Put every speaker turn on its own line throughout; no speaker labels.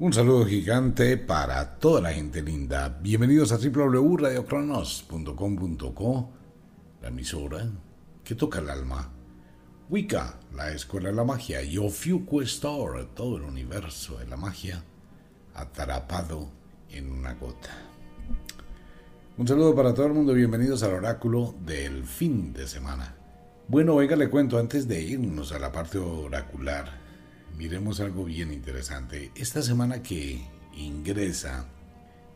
Un saludo gigante para toda la gente linda. Bienvenidos a www.radiocronos.com.co, la emisora que toca el alma. Wicca, la escuela de la magia, y Ofiuco Store, todo el universo de la magia, atrapado en una gota. Un saludo para todo el mundo, bienvenidos al oráculo del fin de semana. Bueno, venga, le cuento antes de irnos a la parte oracular miremos algo bien interesante. Esta semana que ingresa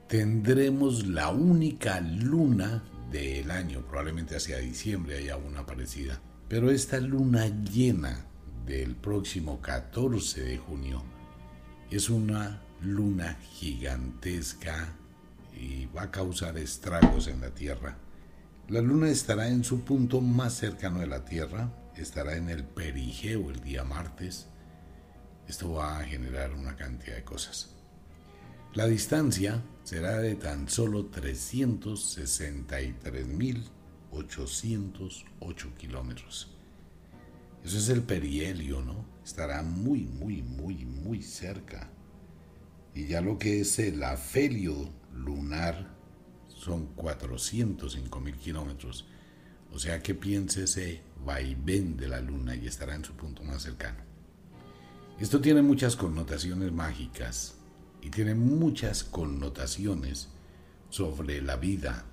tendremos la única luna del año, probablemente hacia diciembre haya una parecida. Pero esta luna llena del próximo 14 de junio es una luna gigantesca y va a causar estragos en la Tierra. La luna estará en su punto más cercano de la Tierra, estará en el perigeo el día martes, esto va a generar una cantidad de cosas. La distancia será de tan solo 363.808 kilómetros. Eso es el perihelio, ¿no? Estará muy, muy, muy, muy cerca. Y ya lo que es el afelio lunar son 405 mil kilómetros. O sea que piense ese vaivén de la luna y estará en su punto más cercano. Esto tiene muchas connotaciones mágicas y tiene muchas connotaciones sobre la vida.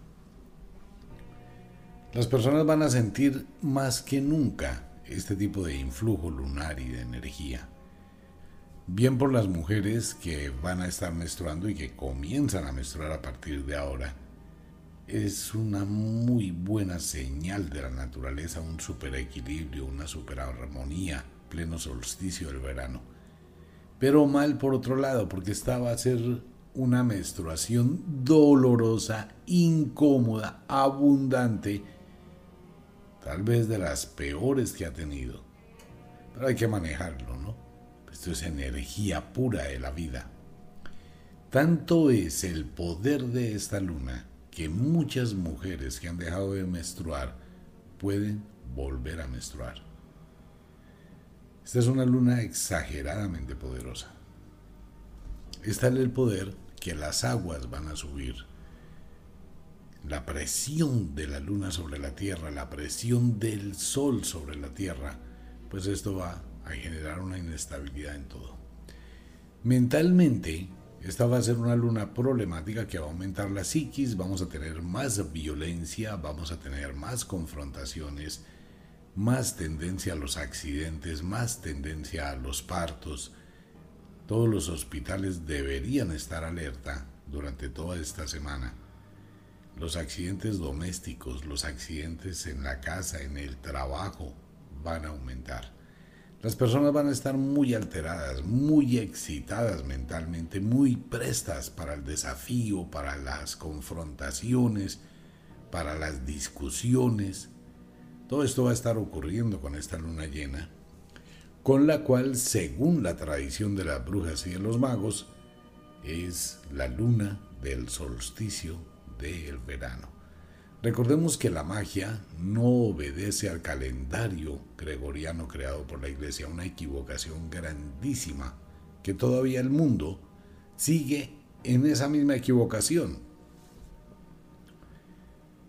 Las personas van a sentir más que nunca este tipo de influjo lunar y de energía. Bien por las mujeres que van a estar menstruando y que comienzan a menstruar a partir de ahora. Es una muy buena señal de la naturaleza, un super equilibrio, una super armonía pleno solsticio del verano. Pero mal por otro lado, porque estaba a ser una menstruación dolorosa, incómoda, abundante, tal vez de las peores que ha tenido. Pero hay que manejarlo, ¿no? Esto es energía pura de la vida. Tanto es el poder de esta luna que muchas mujeres que han dejado de menstruar pueden volver a menstruar. Esta es una luna exageradamente poderosa. Es tal el poder que las aguas van a subir. La presión de la luna sobre la Tierra, la presión del Sol sobre la Tierra, pues esto va a generar una inestabilidad en todo. Mentalmente, esta va a ser una luna problemática que va a aumentar la psiquis, vamos a tener más violencia, vamos a tener más confrontaciones, más tendencia a los accidentes, más tendencia a los partos. Todos los hospitales deberían estar alerta durante toda esta semana. Los accidentes domésticos, los accidentes en la casa, en el trabajo, van a aumentar. Las personas van a estar muy alteradas, muy excitadas mentalmente, muy prestas para el desafío, para las confrontaciones, para las discusiones todo esto va a estar ocurriendo con esta luna llena, con la cual, según la tradición de las brujas y de los magos, es la luna del solsticio del verano. Recordemos que la magia no obedece al calendario gregoriano creado por la Iglesia, una equivocación grandísima que todavía el mundo sigue en esa misma equivocación.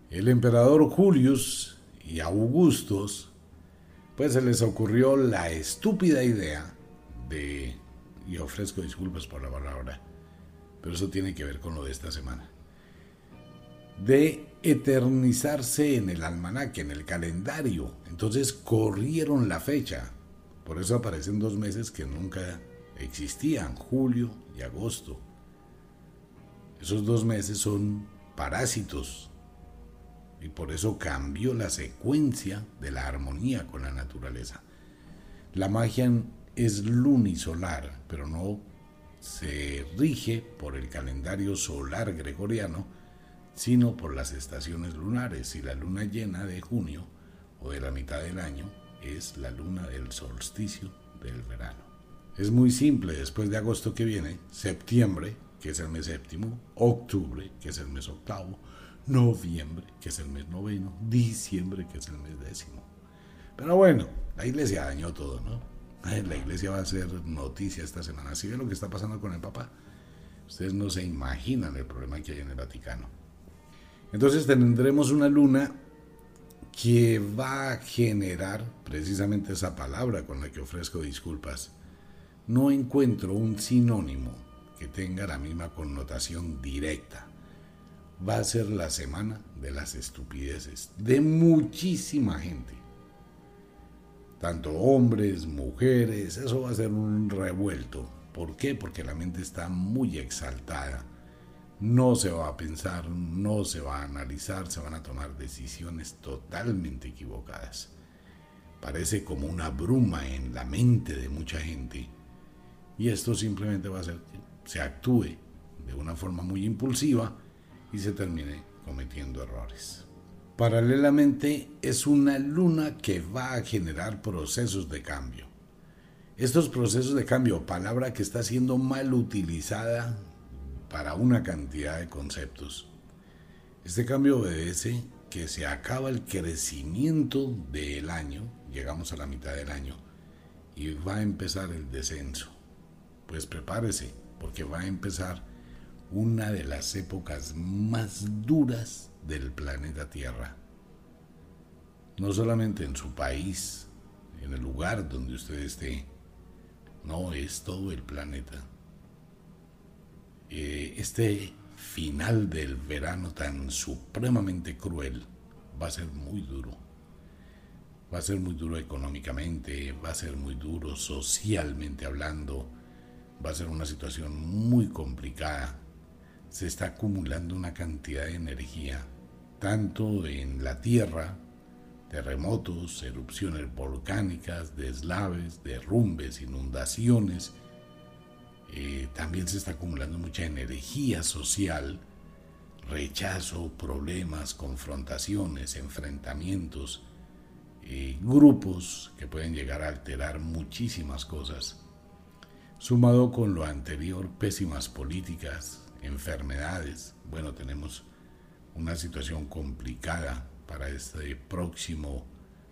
El emperador Julius y Augustos, pues se les ocurrió la estúpida idea de, y ofrezco disculpas por la palabra, pero eso tiene que ver con lo de esta semana, de eternizarse en el almanaque, en el calendario. Entonces corrieron la fecha. Por eso aparecen dos meses que nunca existían, julio y agosto. Esos dos meses son parásitos y por eso cambió la secuencia de la armonía con la naturaleza. La magia es lunisolar, pero no se rige por el calendario solar gregoriano, sino por las estaciones lunares. Y la luna llena de junio o de la mitad del año es la luna del solsticio del verano. Es muy simple, después de agosto que viene, septiembre, que es el mes séptimo, octubre, que es el mes octavo, noviembre, que es el mes noveno, diciembre, que es el mes décimo. Pero bueno, la iglesia dañó todo, ¿no? La iglesia va a hacer noticia esta semana. Así ve lo que está pasando con el Papa. Ustedes no se imaginan el problema que hay en el Vaticano. Entonces tendremos una luna que va a generar precisamente esa palabra con la que ofrezco disculpas. No encuentro un sinónimo que tenga la misma connotación directa. Va a ser la semana de las estupideces de muchísima gente. Tanto hombres, mujeres, eso va a ser un revuelto. ¿Por qué? Porque la mente está muy exaltada no se va a pensar, no se va a analizar, se van a tomar decisiones totalmente equivocadas. Parece como una bruma en la mente de mucha gente y esto simplemente va a hacer que se actúe de una forma muy impulsiva y se termine cometiendo errores. Paralelamente es una luna que va a generar procesos de cambio. Estos procesos de cambio, palabra que está siendo mal utilizada para una cantidad de conceptos. Este cambio obedece que se acaba el crecimiento del año, llegamos a la mitad del año, y va a empezar el descenso. Pues prepárese, porque va a empezar una de las épocas más duras del planeta Tierra. No solamente en su país, en el lugar donde usted esté, no es todo el planeta. Eh, este final del verano tan supremamente cruel va a ser muy duro. Va a ser muy duro económicamente, va a ser muy duro socialmente hablando, va a ser una situación muy complicada. Se está acumulando una cantidad de energía, tanto en la Tierra, terremotos, erupciones volcánicas, deslaves, derrumbes, inundaciones, eh, también se está acumulando mucha energía social, rechazo, problemas, confrontaciones, enfrentamientos, eh, grupos que pueden llegar a alterar muchísimas cosas. Sumado con lo anterior, pésimas políticas, enfermedades. Bueno, tenemos una situación complicada para este próximo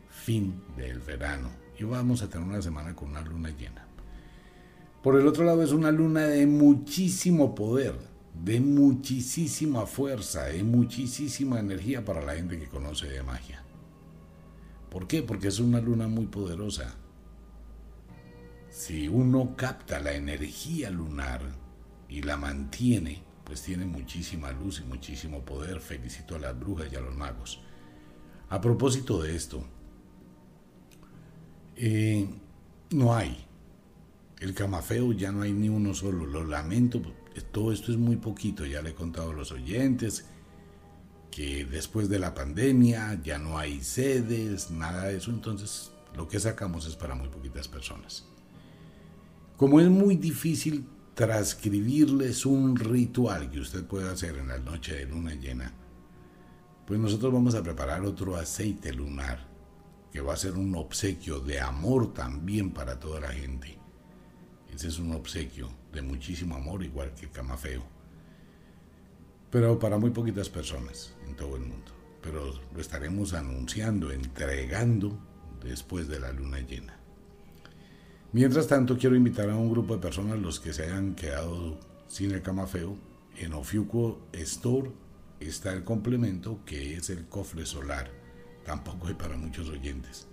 fin del verano. Y vamos a tener una semana con una luna llena. Por el otro lado es una luna de muchísimo poder, de muchísima fuerza, de muchísima energía para la gente que conoce de magia. ¿Por qué? Porque es una luna muy poderosa. Si uno capta la energía lunar y la mantiene, pues tiene muchísima luz y muchísimo poder. Felicito a las brujas y a los magos. A propósito de esto, eh, no hay el camafeo ya no hay ni uno solo, lo lamento, todo esto es muy poquito, ya le he contado a los oyentes que después de la pandemia ya no hay sedes, nada de eso, entonces lo que sacamos es para muy poquitas personas. Como es muy difícil transcribirles un ritual que usted puede hacer en la noche de luna llena, pues nosotros vamos a preparar otro aceite lunar que va a ser un obsequio de amor también para toda la gente. Ese es un obsequio de muchísimo amor, igual que el camafeo. Pero para muy poquitas personas en todo el mundo. Pero lo estaremos anunciando, entregando después de la luna llena. Mientras tanto, quiero invitar a un grupo de personas, los que se hayan quedado sin el camafeo. En Ofiuco Store está el complemento que es el cofre solar. Tampoco hay para muchos oyentes.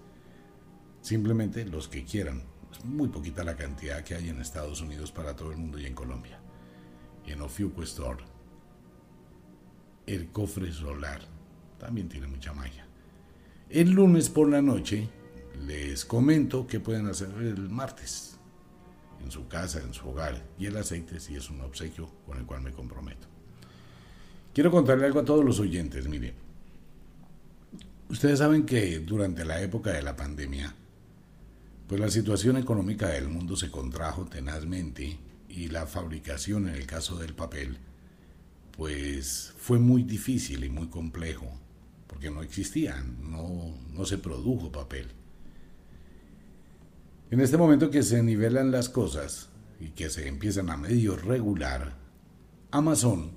Simplemente los que quieran es muy poquita la cantidad que hay en Estados Unidos para todo el mundo y en Colombia. En Ofiuco Store, el cofre solar también tiene mucha magia. El lunes por la noche les comento qué pueden hacer el martes en su casa, en su hogar. Y el aceite sí es un obsequio con el cual me comprometo. Quiero contarle algo a todos los oyentes. Miren, ustedes saben que durante la época de la pandemia, pues la situación económica del mundo se contrajo tenazmente y la fabricación en el caso del papel pues fue muy difícil y muy complejo porque no existía, no, no se produjo papel. En este momento que se nivelan las cosas y que se empiezan a medio regular, Amazon,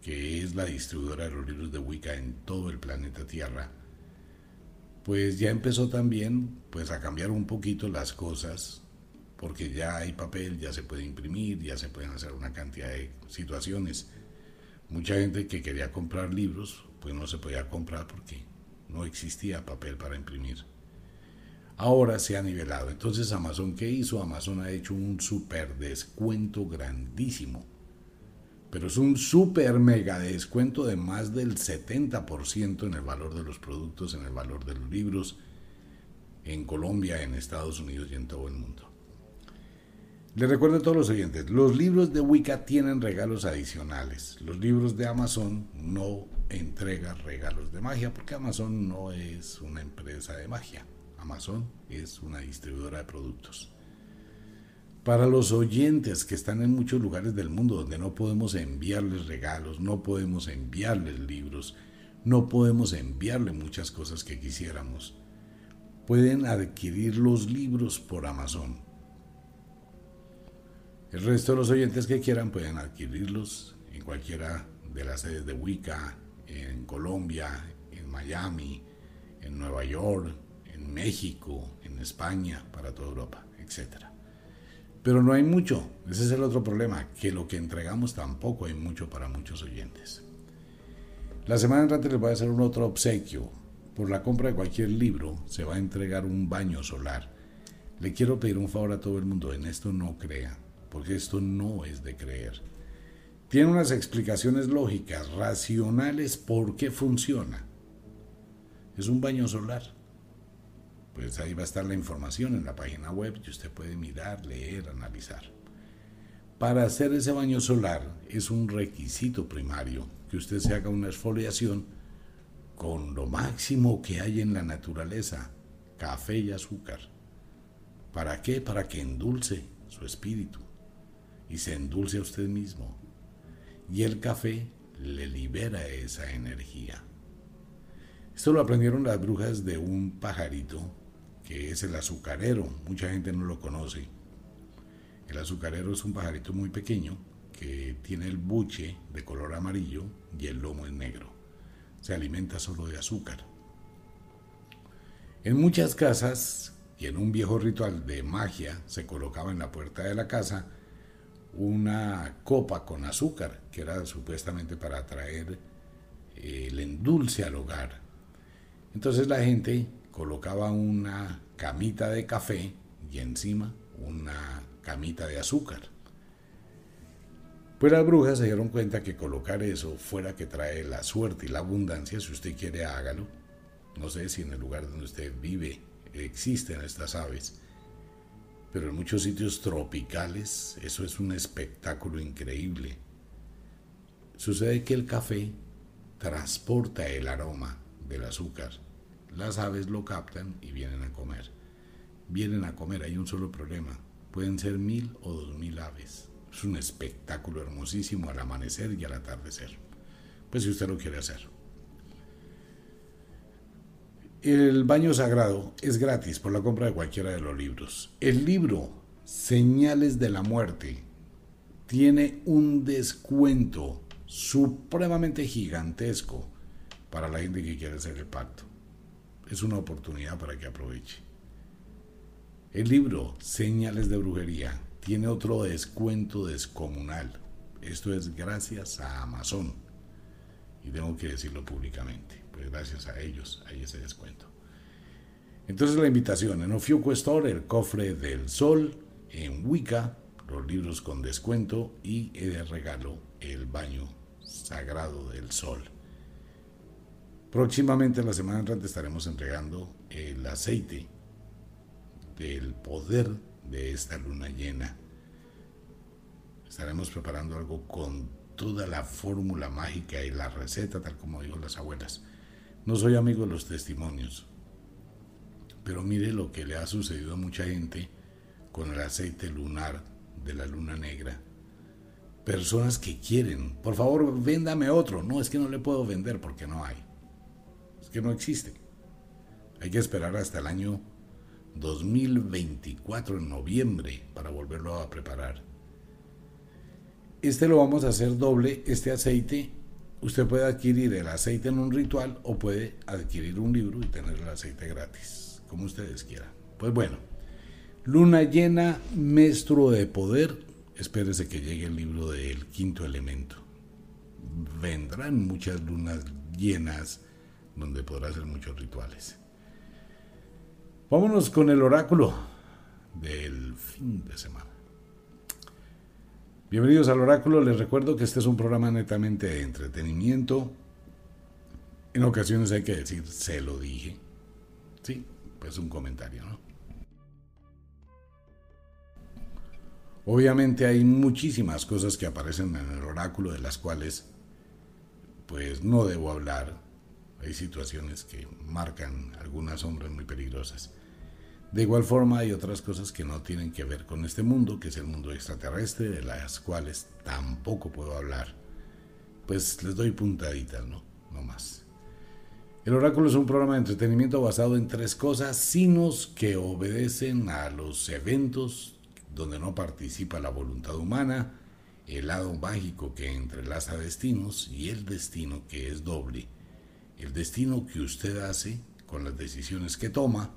que es la distribuidora de los libros de Wicca en todo el planeta Tierra, pues ya empezó también pues a cambiar un poquito las cosas porque ya hay papel, ya se puede imprimir, ya se pueden hacer una cantidad de situaciones. Mucha gente que quería comprar libros, pues no se podía comprar porque no existía papel para imprimir. Ahora se ha nivelado. Entonces Amazon, ¿qué hizo? Amazon ha hecho un super descuento grandísimo. Pero es un super mega descuento de más del 70% en el valor de los productos, en el valor de los libros, en Colombia, en Estados Unidos y en todo el mundo. Les recuerdo a todos los oyentes, los libros de Wicca tienen regalos adicionales. Los libros de Amazon no entregan regalos de magia porque Amazon no es una empresa de magia. Amazon es una distribuidora de productos. Para los oyentes que están en muchos lugares del mundo donde no podemos enviarles regalos, no podemos enviarles libros, no podemos enviarle muchas cosas que quisiéramos, pueden adquirir los libros por Amazon el resto de los oyentes que quieran pueden adquirirlos en cualquiera de las sedes de Wicca, en Colombia, en Miami, en Nueva York, en México, en España, para toda Europa, etc. Pero no hay mucho, ese es el otro problema, que lo que entregamos tampoco hay mucho para muchos oyentes. La semana entrante les voy a hacer un otro obsequio. Por la compra de cualquier libro se va a entregar un baño solar. Le quiero pedir un favor a todo el mundo, en esto no crea porque esto no es de creer. Tiene unas explicaciones lógicas, racionales, por qué funciona. Es un baño solar. Pues ahí va a estar la información en la página web y usted puede mirar, leer, analizar. Para hacer ese baño solar es un requisito primario que usted se haga una exfoliación con lo máximo que hay en la naturaleza, café y azúcar. ¿Para qué? Para que endulce su espíritu y se endulce a usted mismo. Y el café le libera esa energía. Esto lo aprendieron las brujas de un pajarito que es el azucarero. Mucha gente no lo conoce. El azucarero es un pajarito muy pequeño que tiene el buche de color amarillo y el lomo es negro. Se alimenta solo de azúcar. En muchas casas y en un viejo ritual de magia se colocaba en la puerta de la casa una copa con azúcar, que era supuestamente para traer eh, el endulce al hogar. Entonces la gente colocaba una camita de café y encima una camita de azúcar. Pues las brujas se dieron cuenta que colocar eso fuera que trae la suerte y la abundancia, si usted quiere hágalo. No sé si en el lugar donde usted vive existen estas aves pero en muchos sitios tropicales eso es un espectáculo increíble. Sucede que el café transporta el aroma del azúcar. Las aves lo captan y vienen a comer. Vienen a comer, hay un solo problema. Pueden ser mil o dos mil aves. Es un espectáculo hermosísimo al amanecer y al atardecer. Pues si usted lo quiere hacer. El baño sagrado es gratis por la compra de cualquiera de los libros. El libro Señales de la Muerte tiene un descuento supremamente gigantesco para la gente que quiere hacer el pacto. Es una oportunidad para que aproveche. El libro Señales de Brujería tiene otro descuento descomunal. Esto es gracias a Amazon. Y tengo que decirlo públicamente. Pues gracias a ellos hay ese descuento. Entonces la invitación en Ofiuco Store, el cofre del sol, en Wicca, los libros con descuento y de regalo el baño sagrado del sol. Próximamente la semana entrante estaremos entregando el aceite del poder de esta luna llena. Estaremos preparando algo con toda la fórmula mágica y la receta, tal como dijo las abuelas. No soy amigo de los testimonios, pero mire lo que le ha sucedido a mucha gente con el aceite lunar de la luna negra. Personas que quieren, por favor, véndame otro. No, es que no le puedo vender porque no hay. Que no existe. Hay que esperar hasta el año 2024, en noviembre, para volverlo a preparar. Este lo vamos a hacer doble, este aceite usted puede adquirir el aceite en un ritual o puede adquirir un libro y tener el aceite gratis, como ustedes quieran. Pues bueno, Luna llena, maestro de poder. Espérese que llegue el libro del quinto elemento. Vendrán muchas lunas llenas donde podrá hacer muchos rituales. Vámonos con el oráculo del fin de semana. Bienvenidos al oráculo. Les recuerdo que este es un programa netamente de entretenimiento. En ocasiones hay que decir, se lo dije. Sí, pues un comentario, ¿no? Obviamente hay muchísimas cosas que aparecen en el oráculo de las cuales pues no debo hablar. Hay situaciones que marcan algunas sombras muy peligrosas. De igual forma hay otras cosas que no tienen que ver con este mundo, que es el mundo extraterrestre, de las cuales tampoco puedo hablar. Pues les doy puntaditas, ¿no? No más. El oráculo es un programa de entretenimiento basado en tres cosas, sinos que obedecen a los eventos donde no participa la voluntad humana, el lado mágico que entrelaza destinos y el destino que es doble. El destino que usted hace con las decisiones que toma,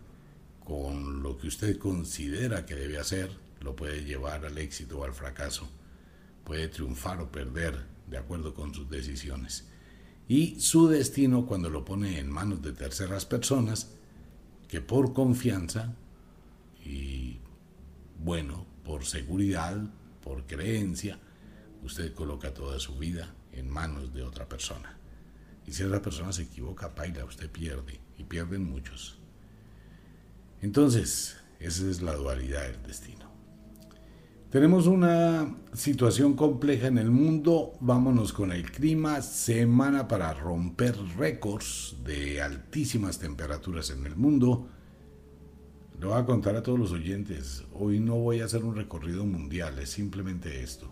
con lo que usted considera que debe hacer, lo puede llevar al éxito o al fracaso. Puede triunfar o perder de acuerdo con sus decisiones. Y su destino cuando lo pone en manos de terceras personas, que por confianza y bueno, por seguridad, por creencia, usted coloca toda su vida en manos de otra persona. Y si esa persona se equivoca, paila, usted pierde, y pierden muchos. Entonces, esa es la dualidad del destino. Tenemos una situación compleja en el mundo, vámonos con el clima, semana para romper récords de altísimas temperaturas en el mundo, le voy a contar a todos los oyentes, hoy no voy a hacer un recorrido mundial, es simplemente esto.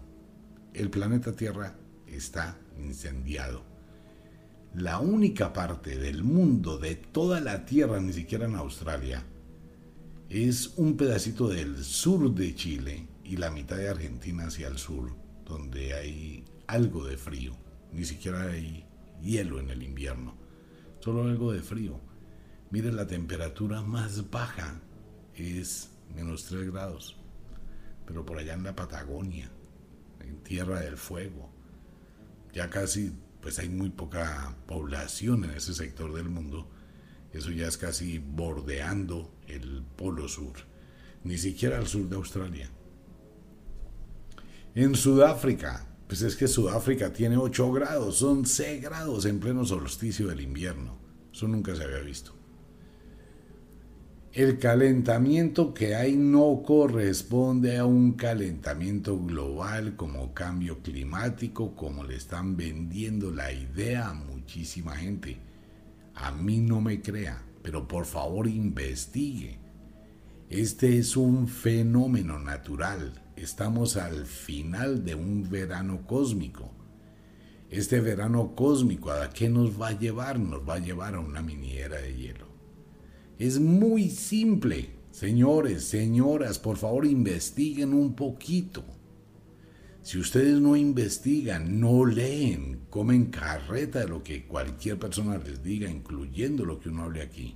El planeta Tierra está incendiado. La única parte del mundo, de toda la Tierra, ni siquiera en Australia, es un pedacito del sur de Chile y la mitad de Argentina hacia el sur, donde hay algo de frío. Ni siquiera hay hielo en el invierno, solo algo de frío. Mire la temperatura más baja es menos 3 grados. Pero por allá en la Patagonia, en Tierra del Fuego, ya casi, pues hay muy poca población en ese sector del mundo. Eso ya es casi bordeando el Polo Sur, ni siquiera al sur de Australia. En Sudáfrica, pues es que Sudáfrica tiene 8 grados, son 6 grados en pleno solsticio del invierno. Eso nunca se había visto. El calentamiento que hay no corresponde a un calentamiento global como cambio climático, como le están vendiendo la idea a muchísima gente. A mí no me crea, pero por favor investigue. Este es un fenómeno natural. Estamos al final de un verano cósmico. Este verano cósmico, ¿a qué nos va a llevar? Nos va a llevar a una miniera de hielo. Es muy simple. Señores, señoras, por favor investiguen un poquito. Si ustedes no investigan, no leen, comen carreta de lo que cualquier persona les diga, incluyendo lo que uno hable aquí.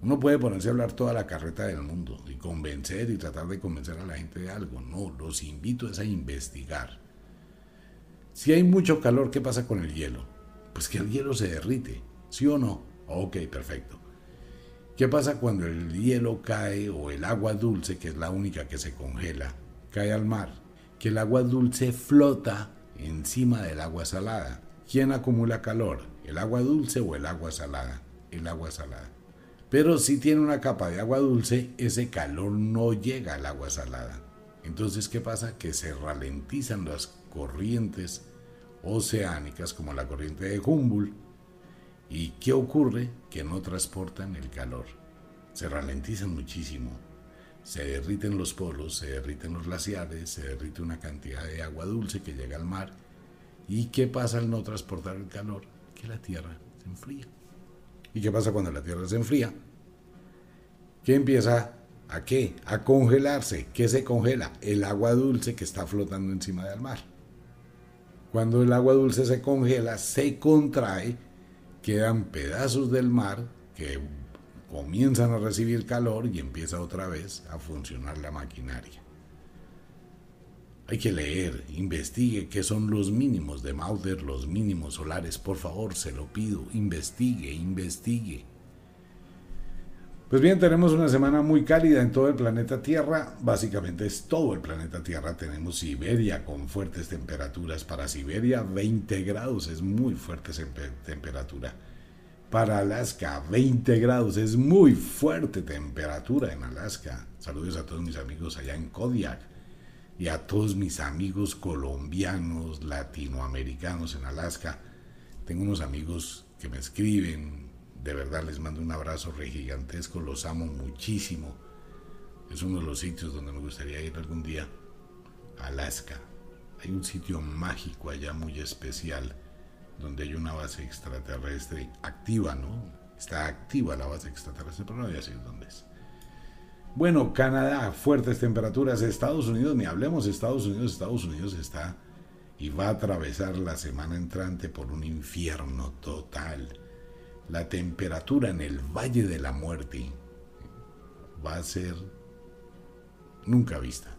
Uno puede ponerse a hablar toda la carreta del mundo y convencer y tratar de convencer a la gente de algo. No, los invito es a investigar. Si hay mucho calor, ¿qué pasa con el hielo? Pues que el hielo se derrite, ¿sí o no? Ok, perfecto. ¿Qué pasa cuando el hielo cae o el agua dulce, que es la única que se congela, cae al mar? Que el agua dulce flota encima del agua salada. ¿Quién acumula calor? ¿El agua dulce o el agua salada? El agua salada. Pero si tiene una capa de agua dulce, ese calor no llega al agua salada. Entonces, ¿qué pasa? Que se ralentizan las corrientes oceánicas, como la corriente de Humboldt, ¿Y qué ocurre? Que no transportan el calor. Se ralentizan muchísimo. Se derriten los polos, se derriten los glaciares, se derrite una cantidad de agua dulce que llega al mar. ¿Y qué pasa al no transportar el calor? Que la Tierra se enfría. ¿Y qué pasa cuando la Tierra se enfría? ¿Qué empieza a qué? A congelarse. ¿Qué se congela? El agua dulce que está flotando encima del mar. Cuando el agua dulce se congela, se contrae quedan pedazos del mar que comienzan a recibir calor y empieza otra vez a funcionar la maquinaria. Hay que leer, investigue qué son los mínimos de Mauder, los mínimos solares, por favor, se lo pido, investigue, investigue. Pues bien, tenemos una semana muy cálida en todo el planeta Tierra. Básicamente es todo el planeta Tierra. Tenemos Siberia con fuertes temperaturas. Para Siberia 20 grados es muy fuerte temperatura. Para Alaska 20 grados es muy fuerte temperatura en Alaska. Saludos a todos mis amigos allá en Kodiak y a todos mis amigos colombianos, latinoamericanos en Alaska. Tengo unos amigos que me escriben, de verdad les mando un abrazo re gigantesco, los amo muchísimo. Es uno de los sitios donde me gustaría ir algún día. Alaska. Hay un sitio mágico allá muy especial donde hay una base extraterrestre activa, ¿no? Está activa la base extraterrestre, pero no voy a decir dónde es. Bueno, Canadá, fuertes temperaturas. Estados Unidos, ni hablemos Estados Unidos. Estados Unidos está y va a atravesar la semana entrante por un infierno total la temperatura en el Valle de la Muerte va a ser nunca vista.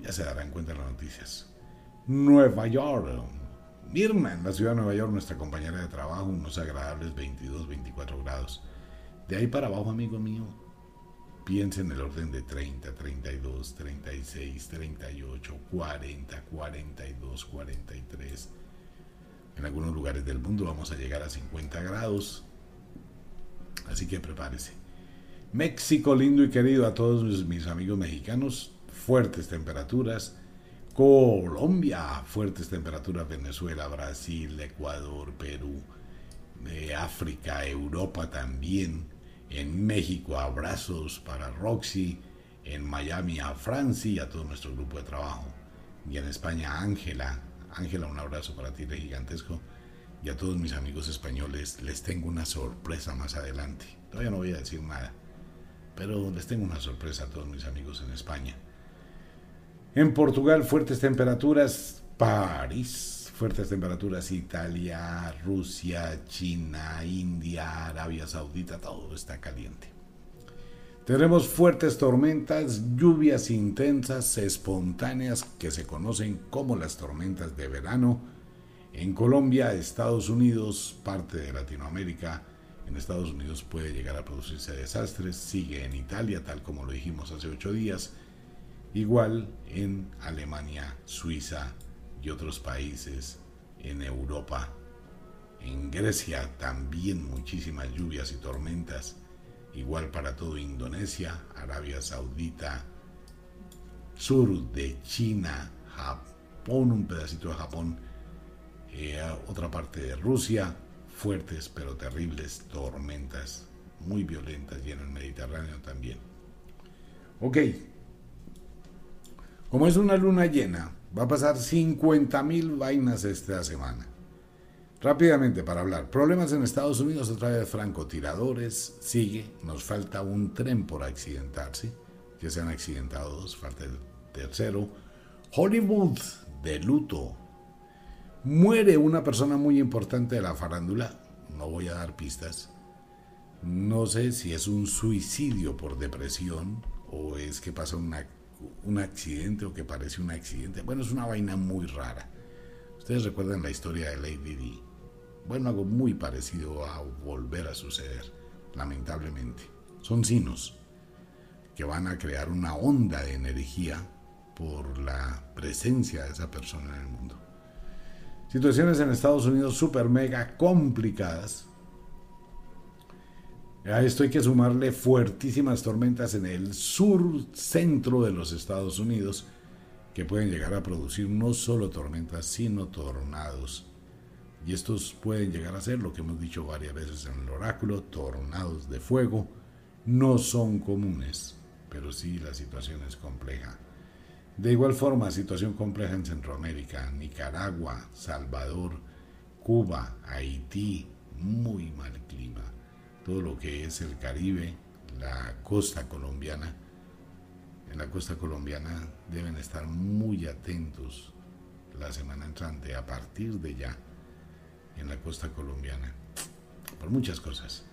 Ya se darán cuenta en las noticias. Nueva York. Mirna, en la ciudad de Nueva York, nuestra compañera de trabajo, unos agradables 22, 24 grados. De ahí para abajo, amigo mío, piensa en el orden de 30, 32, 36, 38, 40, 42, 43. En algunos lugares del mundo vamos a llegar a 50 grados. Así que prepárese. México lindo y querido a todos mis amigos mexicanos. Fuertes temperaturas. Colombia, fuertes temperaturas. Venezuela, Brasil, Ecuador, Perú. Eh, África, Europa también. En México, abrazos para Roxy. En Miami, a Franci y a todo nuestro grupo de trabajo. Y en España, Ángela, Ángela, un abrazo para ti de gigantesco. Y a todos mis amigos españoles les tengo una sorpresa más adelante. Todavía no voy a decir nada, pero les tengo una sorpresa a todos mis amigos en España. En Portugal, fuertes temperaturas. París, fuertes temperaturas. Italia, Rusia, China, India, Arabia Saudita, todo está caliente. Tendremos fuertes tormentas, lluvias intensas, espontáneas, que se conocen como las tormentas de verano. En Colombia, Estados Unidos, parte de Latinoamérica, en Estados Unidos puede llegar a producirse desastres, sigue en Italia, tal como lo dijimos hace ocho días, igual en Alemania, Suiza y otros países en Europa. En Grecia también muchísimas lluvias y tormentas igual para todo Indonesia, Arabia Saudita, sur de China, Japón, un pedacito de Japón, eh, otra parte de Rusia, fuertes pero terribles tormentas muy violentas y en el Mediterráneo también. Ok, como es una luna llena, va a pasar 50.000 vainas esta semana. Rápidamente para hablar, problemas en Estados Unidos otra vez francotiradores, sigue, nos falta un tren por accidentarse, que se han accidentado dos, falta el tercero. Hollywood de luto, muere una persona muy importante de la farándula, no voy a dar pistas, no sé si es un suicidio por depresión o es que pasa un accidente o que parece un accidente, bueno, es una vaina muy rara. Ustedes recuerdan la historia de Lady Di bueno, algo muy parecido a volver a suceder, lamentablemente. Son signos que van a crear una onda de energía por la presencia de esa persona en el mundo. Situaciones en Estados Unidos súper mega complicadas. A esto hay que sumarle fuertísimas tormentas en el sur centro de los Estados Unidos que pueden llegar a producir no solo tormentas, sino tornados y estos pueden llegar a ser lo que hemos dicho varias veces en el oráculo, tornados de fuego. No son comunes, pero sí la situación es compleja. De igual forma, situación compleja en Centroamérica, Nicaragua, Salvador, Cuba, Haití, muy mal clima. Todo lo que es el Caribe, la costa colombiana. En la costa colombiana deben estar muy atentos la semana entrante a partir de ya en la costa colombiana, por muchas cosas.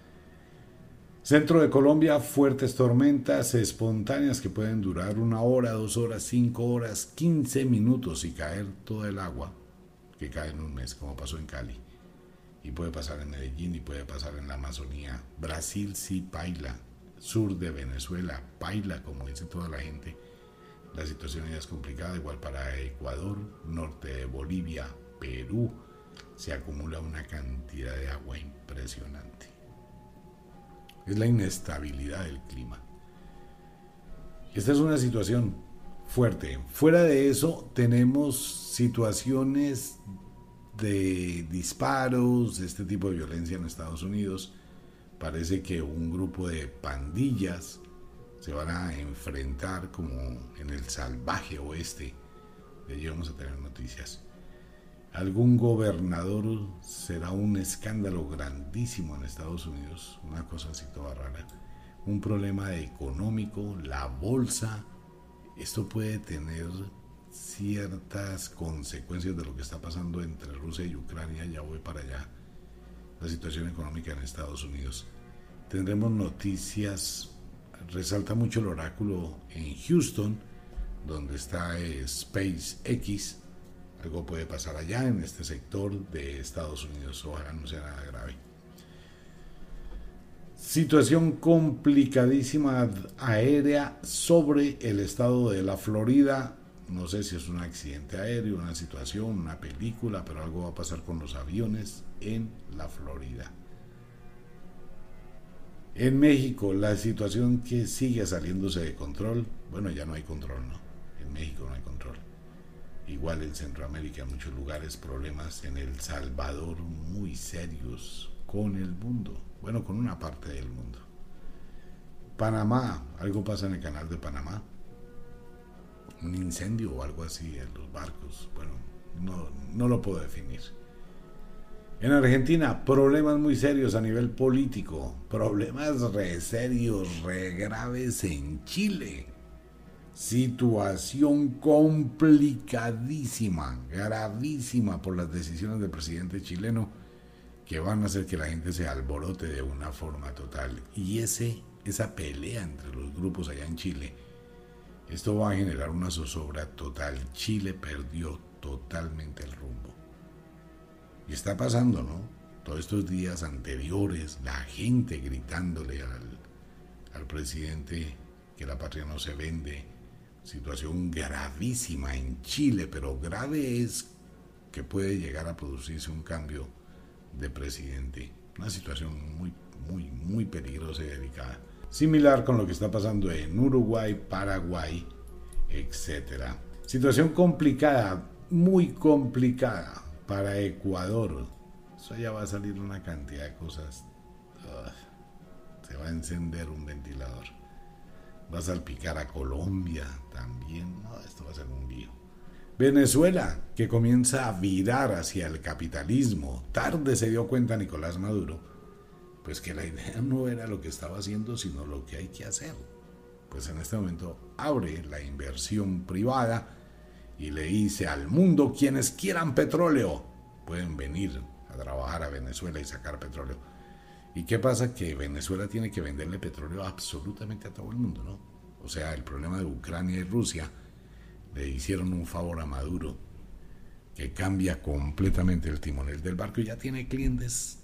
Centro de Colombia, fuertes tormentas espontáneas que pueden durar una hora, dos horas, cinco horas, quince minutos y caer todo el agua que cae en un mes, como pasó en Cali. Y puede pasar en Medellín y puede pasar en la Amazonía. Brasil sí paila. Sur de Venezuela paila, como dice toda la gente. La situación ya es complicada, igual para Ecuador, norte de Bolivia, Perú. Se acumula una cantidad de agua impresionante es la inestabilidad del clima. Esta es una situación fuerte. Fuera de eso, tenemos situaciones de disparos, este tipo de violencia en Estados Unidos. Parece que un grupo de pandillas se van a enfrentar como en el salvaje oeste. De allí vamos a tener noticias algún gobernador será un escándalo grandísimo en Estados Unidos, una cosa así toda rara, un problema económico, la bolsa, esto puede tener ciertas consecuencias de lo que está pasando entre Rusia y Ucrania, ya voy para allá, la situación económica en Estados Unidos. Tendremos noticias, resalta mucho el oráculo en Houston, donde está SpaceX, algo puede pasar allá en este sector de Estados Unidos. Ojalá no sea nada grave. Situación complicadísima aérea sobre el estado de la Florida. No sé si es un accidente aéreo, una situación, una película, pero algo va a pasar con los aviones en la Florida. En México, la situación que sigue saliéndose de control, bueno, ya no hay control, ¿no? En México no hay control igual en Centroamérica, en muchos lugares, problemas en El Salvador muy serios con el mundo, bueno, con una parte del mundo. Panamá, algo pasa en el canal de Panamá, un incendio o algo así en los barcos, bueno, no, no lo puedo definir. En Argentina, problemas muy serios a nivel político, problemas re serios, re graves en Chile situación complicadísima, gravísima por las decisiones del presidente chileno que van a hacer que la gente se alborote de una forma total. Y ese, esa pelea entre los grupos allá en Chile, esto va a generar una zozobra total. Chile perdió totalmente el rumbo. Y está pasando, ¿no? Todos estos días anteriores, la gente gritándole al, al presidente que la patria no se vende, situación gravísima en Chile, pero grave es que puede llegar a producirse un cambio de presidente. Una situación muy, muy, muy peligrosa y delicada. Similar con lo que está pasando en Uruguay, Paraguay, etc. Situación complicada, muy complicada para Ecuador. Eso ya va a salir una cantidad de cosas. se va a encender un ventilador va a salpicar a Colombia también. No, esto va a ser un lío. Venezuela, que comienza a virar hacia el capitalismo. Tarde se dio cuenta Nicolás Maduro, pues que la idea no era lo que estaba haciendo, sino lo que hay que hacer. Pues en este momento abre la inversión privada y le dice al mundo, quienes quieran petróleo, pueden venir a trabajar a Venezuela y sacar petróleo ¿Y qué pasa? Que Venezuela tiene que venderle petróleo absolutamente a todo el mundo, ¿no? O sea, el problema de Ucrania y Rusia le hicieron un favor a Maduro que cambia completamente el timonel del barco y ya tiene clientes.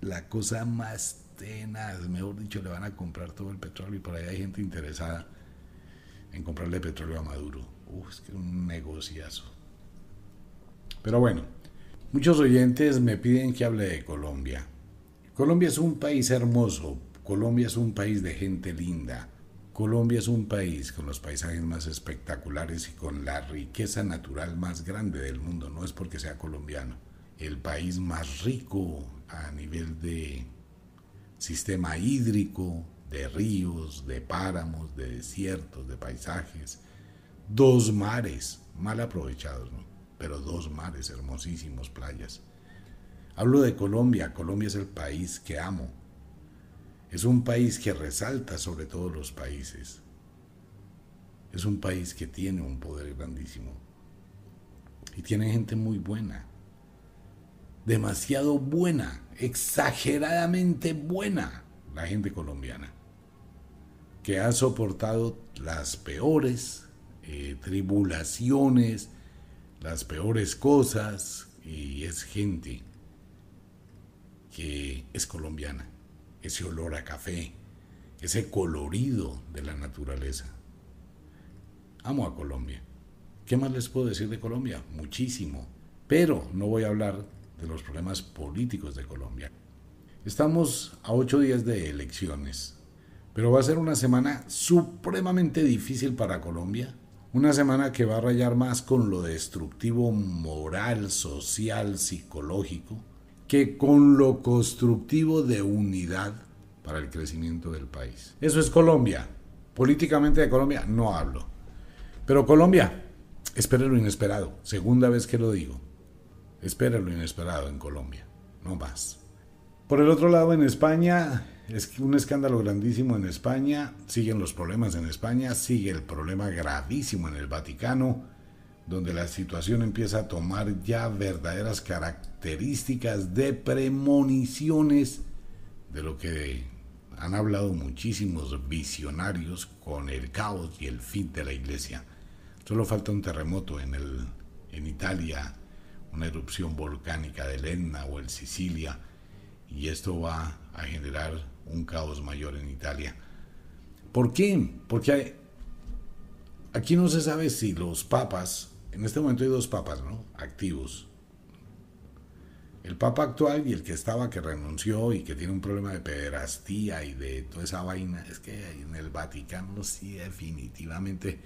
La cosa más tenaz, mejor dicho, le van a comprar todo el petróleo y por ahí hay gente interesada en comprarle petróleo a Maduro. Uf, es que un negociazo. Pero bueno, muchos oyentes me piden que hable de Colombia. Colombia es un país hermoso, Colombia es un país de gente linda, Colombia es un país con los paisajes más espectaculares y con la riqueza natural más grande del mundo, no es porque sea colombiano, el país más rico a nivel de sistema hídrico, de ríos, de páramos, de desiertos, de paisajes, dos mares, mal aprovechados, ¿no? pero dos mares hermosísimos, playas. Hablo de Colombia. Colombia es el país que amo. Es un país que resalta sobre todos los países. Es un país que tiene un poder grandísimo. Y tiene gente muy buena. Demasiado buena. Exageradamente buena. la gente colombiana, que ha soportado las peores eh, tribulaciones, las peores cosas, y es gente que es colombiana, ese olor a café, ese colorido de la naturaleza. Amo a Colombia. ¿Qué más les puedo decir de Colombia? Muchísimo. Pero no voy a hablar de los problemas políticos de Colombia. Estamos a ocho días de elecciones, pero va a ser una semana supremamente difícil para Colombia. Una semana que va a rayar más con lo destructivo moral, social, psicológico, que con lo constructivo de unidad para el crecimiento del país. Eso es Colombia. Políticamente de Colombia no hablo. Pero Colombia, espere lo inesperado. Segunda vez que lo digo. Espera lo inesperado en Colombia. No más. Por el otro lado, en España, es un escándalo grandísimo en España. Siguen los problemas en España. Sigue el problema gravísimo en el Vaticano, donde la situación empieza a tomar ya verdaderas características de premoniciones de lo que han hablado muchísimos visionarios con el caos y el fin de la iglesia. Solo falta un terremoto en, el, en Italia, una erupción volcánica del Etna o el Sicilia, y esto va a generar un caos mayor en Italia. ¿Por qué? Porque aquí no se sabe si los papas, en este momento hay dos papas, ¿no? Activos. El papa actual y el que estaba, que renunció y que tiene un problema de pederastía y de toda esa vaina, es que en el Vaticano sí definitivamente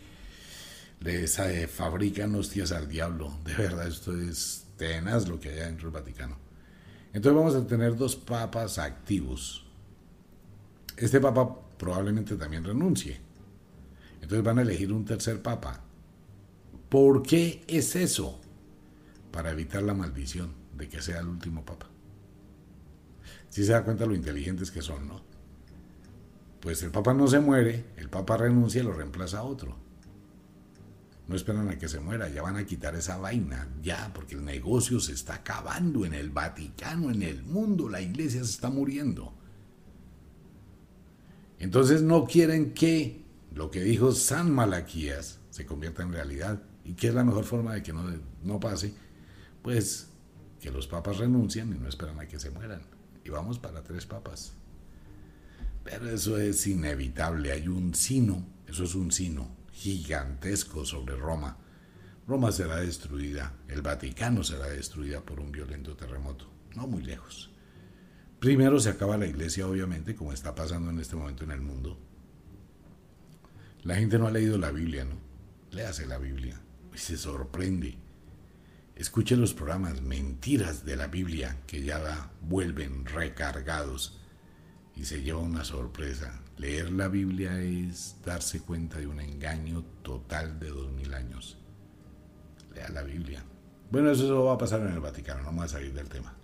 les eh, fabrican hostias al diablo. De verdad, esto es tenaz lo que hay dentro del Vaticano. Entonces vamos a tener dos papas activos. Este papa probablemente también renuncie. Entonces van a elegir un tercer papa. ¿Por qué es eso? Para evitar la maldición de que sea el último papa. Si se da cuenta lo inteligentes que son, ¿no? Pues el papa no se muere, el papa renuncia y lo reemplaza a otro. No esperan a que se muera, ya van a quitar esa vaina, ya, porque el negocio se está acabando en el Vaticano, en el mundo, la iglesia se está muriendo. Entonces no quieren que lo que dijo San Malaquías se convierta en realidad. ¿Y qué es la mejor forma de que no, no pase? Pues que los papas renuncien y no esperan a que se mueran. Y vamos para tres papas. Pero eso es inevitable, hay un sino, eso es un sino gigantesco sobre Roma. Roma será destruida, el Vaticano será destruida por un violento terremoto, no muy lejos. Primero se acaba la iglesia, obviamente, como está pasando en este momento en el mundo. La gente no ha leído la Biblia, ¿no? Léase la Biblia y se sorprende. Escuche los programas Mentiras de la Biblia que ya vuelven recargados y se lleva una sorpresa. Leer la Biblia es darse cuenta de un engaño total de dos mil años. Lea la Biblia. Bueno, eso va a pasar en el Vaticano, no a salir del tema.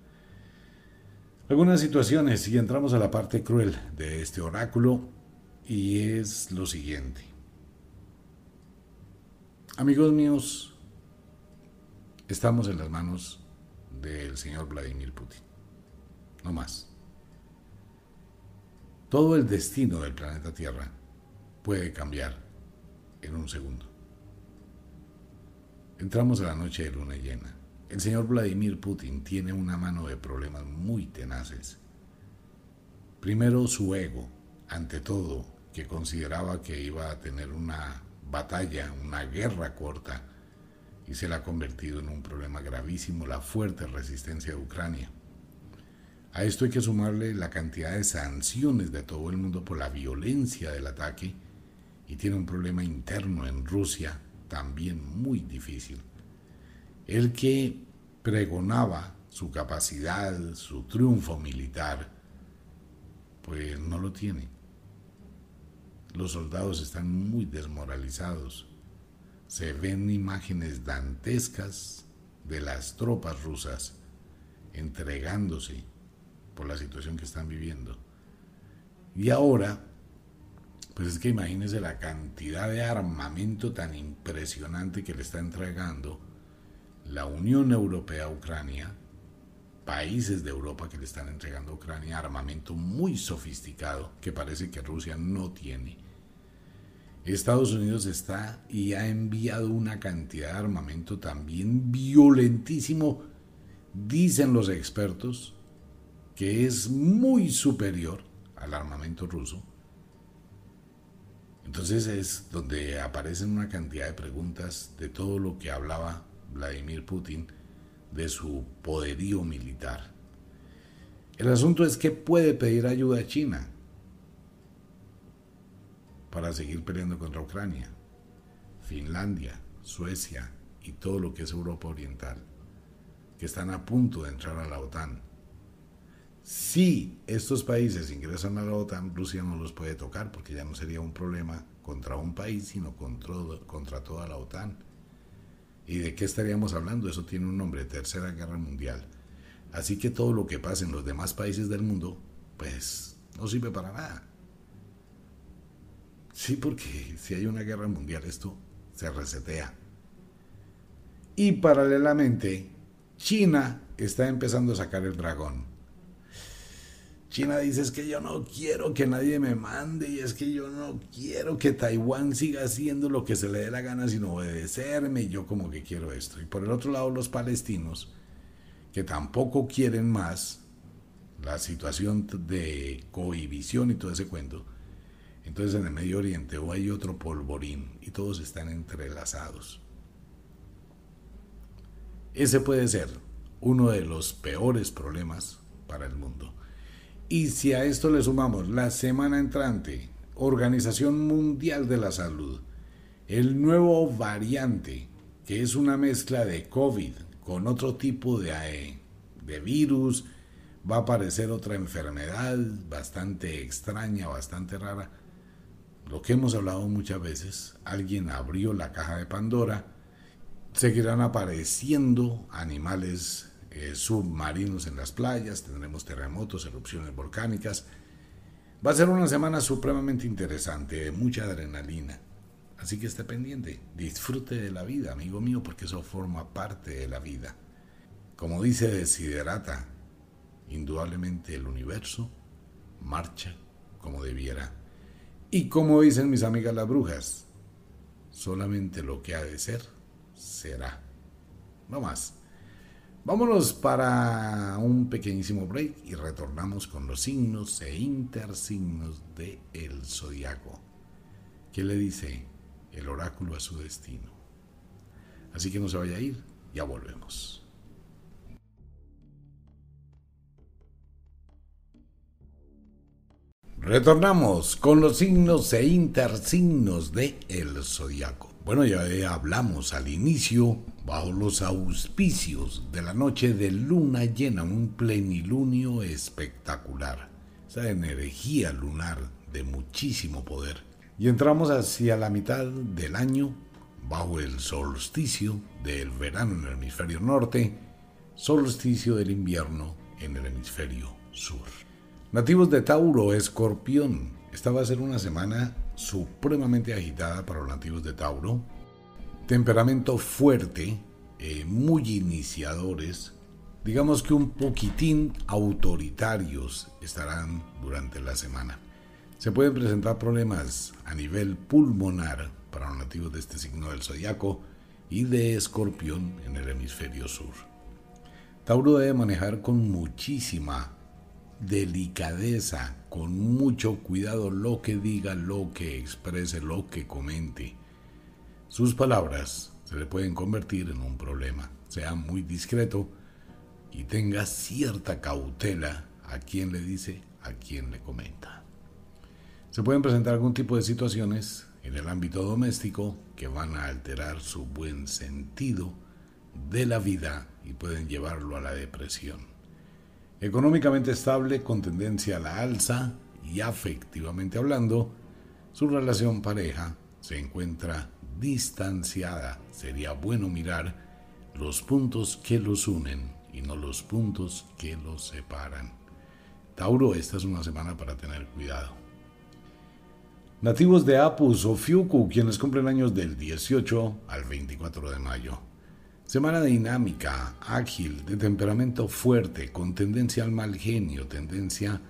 Algunas situaciones, y entramos a la parte cruel de este oráculo, y es lo siguiente. Amigos míos, estamos en las manos del señor Vladimir Putin. No más. Todo el destino del planeta Tierra puede cambiar en un segundo. Entramos a la noche de luna llena. El señor Vladimir Putin tiene una mano de problemas muy tenaces. Primero su ego, ante todo, que consideraba que iba a tener una batalla, una guerra corta, y se la ha convertido en un problema gravísimo la fuerte resistencia de Ucrania. A esto hay que sumarle la cantidad de sanciones de todo el mundo por la violencia del ataque y tiene un problema interno en Rusia también muy difícil. El que pregonaba su capacidad, su triunfo militar, pues no lo tiene. Los soldados están muy desmoralizados. Se ven imágenes dantescas de las tropas rusas entregándose por la situación que están viviendo. Y ahora, pues es que imagínense la cantidad de armamento tan impresionante que le está entregando la Unión Europea a Ucrania países de Europa que le están entregando a Ucrania armamento muy sofisticado que parece que Rusia no tiene. Estados Unidos está y ha enviado una cantidad de armamento también violentísimo, dicen los expertos, que es muy superior al armamento ruso. Entonces es donde aparecen una cantidad de preguntas de todo lo que hablaba Vladimir Putin de su poderío militar. El asunto es que puede pedir ayuda a China para seguir peleando contra Ucrania, Finlandia, Suecia y todo lo que es Europa Oriental, que están a punto de entrar a la OTAN. Si estos países ingresan a la OTAN, Rusia no los puede tocar porque ya no sería un problema contra un país, sino contra, toda la OTAN. ¿Y de qué estaríamos hablando? Eso tiene un nombre, Tercera Guerra Mundial. Así que todo lo que pasa en los demás países del mundo, pues no sirve para nada. Sí, porque si hay una guerra mundial esto se resetea. Y paralelamente, China está empezando a sacar el dragón. China dice es que yo no quiero que nadie me mande y es que yo no quiero que Taiwán siga haciendo lo que se le dé la gana sin obedecerme y yo como que quiero esto. Y por el otro lado los palestinos que tampoco quieren más la situación de cohibición y todo ese cuento entonces en el Medio Oriente o hay otro polvorín y todos están entrelazados. Ese puede ser uno de los peores problemas para el mundo. Y si a esto le sumamos la semana entrante, Organización Mundial de la Salud, el nuevo variante, que es una mezcla de COVID con otro tipo de, e, virus, va a aparecer otra enfermedad bastante extraña, bastante rara, lo que hemos hablado muchas veces, alguien abrió la caja de Pandora, seguirán apareciendo animales eh, submarinos en las playas, tendremos terremotos, erupciones volcánicas. Va a ser una semana supremamente interesante, de mucha adrenalina. Así que esté pendiente, disfrute de la vida, amigo mío, porque eso forma parte de la vida. Como dice Desiderata, indudablemente el universo marcha como debiera y como dicen mis amigas las brujas, solamente lo que ha de ser, será. No más. Vámonos para un pequeñísimo break y retornamos con los signos e intersignos del el zodiaco. ¿Qué le dice el oráculo a su destino? Así que no se vaya a ir, ya volvemos. Retornamos con los signos e intersignos de el zodiaco. Bueno, ya hablamos al inicio, bajo los auspicios de la noche de luna llena, un plenilunio espectacular. Esa energía lunar de muchísimo poder. Y entramos hacia la mitad del año, bajo el solsticio del verano en el hemisferio norte, solsticio del invierno en el hemisferio sur. Nativos de Tauro, Escorpión. Esta va a ser una semana supremamente agitada para los nativos de Tauro. Temperamento fuerte, eh, muy iniciadores. Digamos que un poquitín autoritarios estarán durante la semana. Se pueden presentar problemas a nivel pulmonar para los nativos de este signo del zodiaco y de escorpión en el hemisferio sur. Tauro debe manejar con muchísima delicadeza, con mucho cuidado lo que diga, lo que exprese, lo que comente. Sus palabras se le pueden convertir en un problema. Sea muy discreto y tenga cierta cautela a quien le dice, a quien le comenta. Se pueden presentar algún tipo de situaciones en el ámbito doméstico que van a alterar su buen sentido de la vida y pueden llevarlo a la depresión económicamente estable con tendencia a la alza y afectivamente hablando, su relación pareja se encuentra distanciada. Sería bueno mirar los puntos que los unen y no los puntos que los separan. Tauro, esta es una semana para tener cuidado. Nativos de Apus o Fiuku, quienes cumplen años del 18 al 24 de mayo. Semana dinámica, ágil, de temperamento fuerte, con tendencia al mal genio, tendencia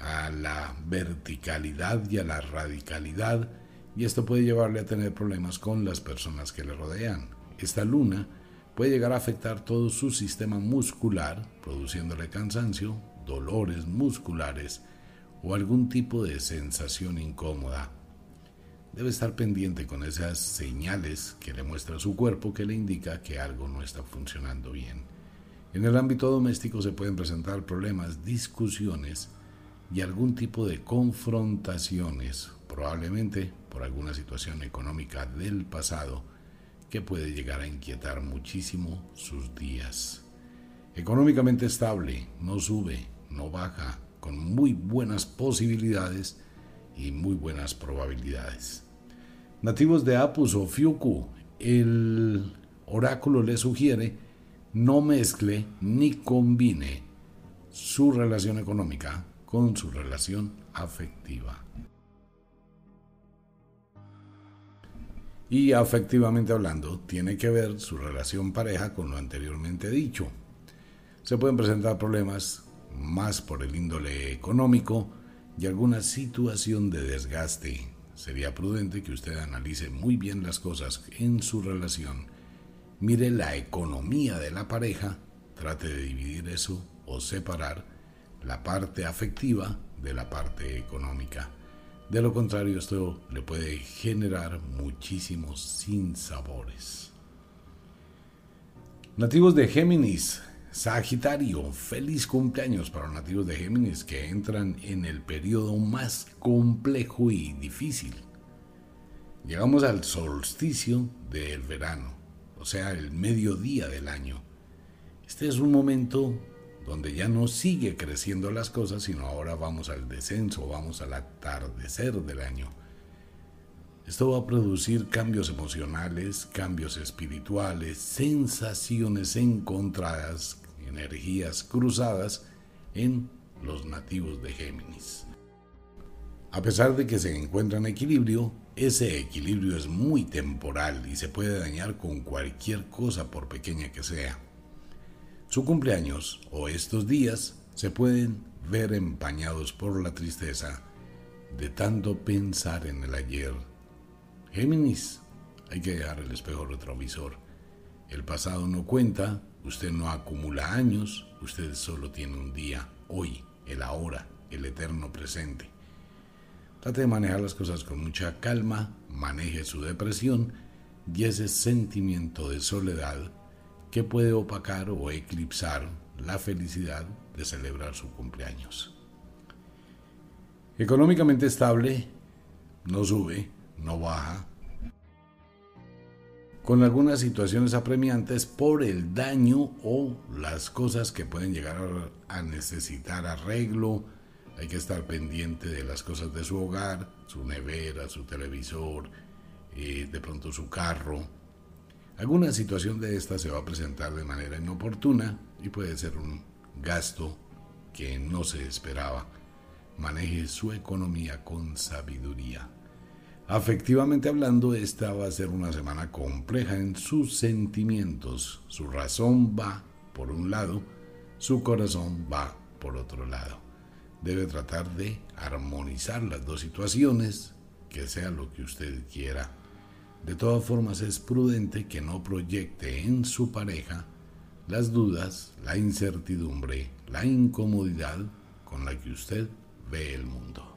a la verticalidad y a la radicalidad, y esto puede llevarle a tener problemas con las personas que le rodean. Esta luna puede llegar a afectar todo su sistema muscular, produciéndole cansancio, dolores musculares o algún tipo de sensación incómoda. Debe estar pendiente con esas señales que le muestra su cuerpo que le indica que algo no está funcionando bien. En el ámbito doméstico se pueden presentar problemas, discusiones y algún tipo de confrontaciones, probablemente por alguna situación económica del pasado que puede llegar a inquietar muchísimo sus días. Económicamente estable, no sube, no baja, con muy buenas posibilidades y muy buenas probabilidades. Nativos de Apus o Fiuku, el oráculo le sugiere no mezcle ni combine su relación económica con su relación afectiva. Y afectivamente hablando, tiene que ver su relación pareja con lo anteriormente dicho. Se pueden presentar problemas más por el índole económico y alguna situación de desgaste. Sería prudente que usted analice muy bien las cosas en su relación. Mire la economía de la pareja, trate de dividir eso o separar la parte afectiva de la parte económica. De lo contrario, esto le puede generar muchísimos sinsabores. Nativos de Géminis, Sagitario, feliz cumpleaños para los nativos de Géminis que entran en el periodo más complejo y difícil. Llegamos al solsticio del verano, o sea, el mediodía del año. Este es un momento donde ya no sigue creciendo las cosas, sino ahora vamos al descenso, vamos al atardecer del año. Esto va a producir cambios emocionales, cambios espirituales, sensaciones encontradas, energías cruzadas en los nativos de Géminis. A pesar de que se encuentra en equilibrio, ese equilibrio es muy temporal y se puede dañar con cualquier cosa por pequeña que sea. Su cumpleaños o estos días se pueden ver empañados por la tristeza de tanto pensar en el ayer. Géminis, hay que dejar el espejo retrovisor. El pasado no cuenta, usted no acumula años, usted solo tiene un día, hoy, el ahora, el eterno presente. Trate de manejar las cosas con mucha calma, maneje su depresión y ese sentimiento de soledad que puede opacar o eclipsar la felicidad de celebrar su cumpleaños. Económicamente estable, no sube, no baja, con algunas situaciones apremiantes por el daño o las cosas que pueden llegar a necesitar arreglo. Hay que estar pendiente de las cosas de su hogar, su nevera, su televisor, eh, de pronto su carro, Alguna situación de esta se va a presentar de manera inoportuna y puede ser un gasto que no se esperaba. Maneje su economía con sabiduría. Afectivamente hablando, esta va a ser una semana compleja en sus sentimientos. Su razón va por un lado, su corazón va por otro lado. Debe tratar de armonizar las dos situaciones, que sea lo que usted quiera de todas formas es prudente que no proyecte en su pareja las dudas, la incertidumbre, la incomodidad con la que usted ve el mundo.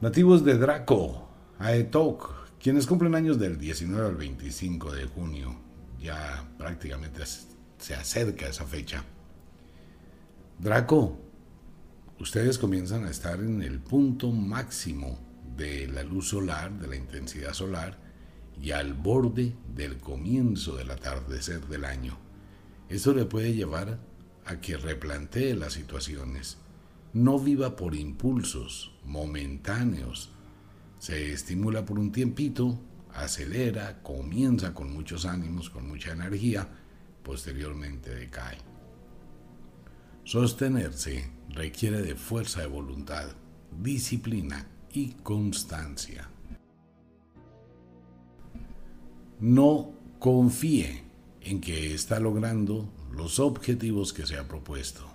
Nativos de Draco, Aetok, quienes cumplen años del 19 al 25 de junio, ya prácticamente se acerca esa fecha. Draco, ustedes comienzan a estar en el punto máximo de la luz solar, de la intensidad solar, y al borde del comienzo del atardecer del año. Esto le puede llevar a que replantee las situaciones. No viva por impulsos momentáneos. Se estimula por un tiempito, acelera, comienza con muchos ánimos, con mucha energía, posteriormente decae. Sostenerse requiere de fuerza de voluntad, disciplina y constancia. No confíe en que está logrando los objetivos que se ha propuesto.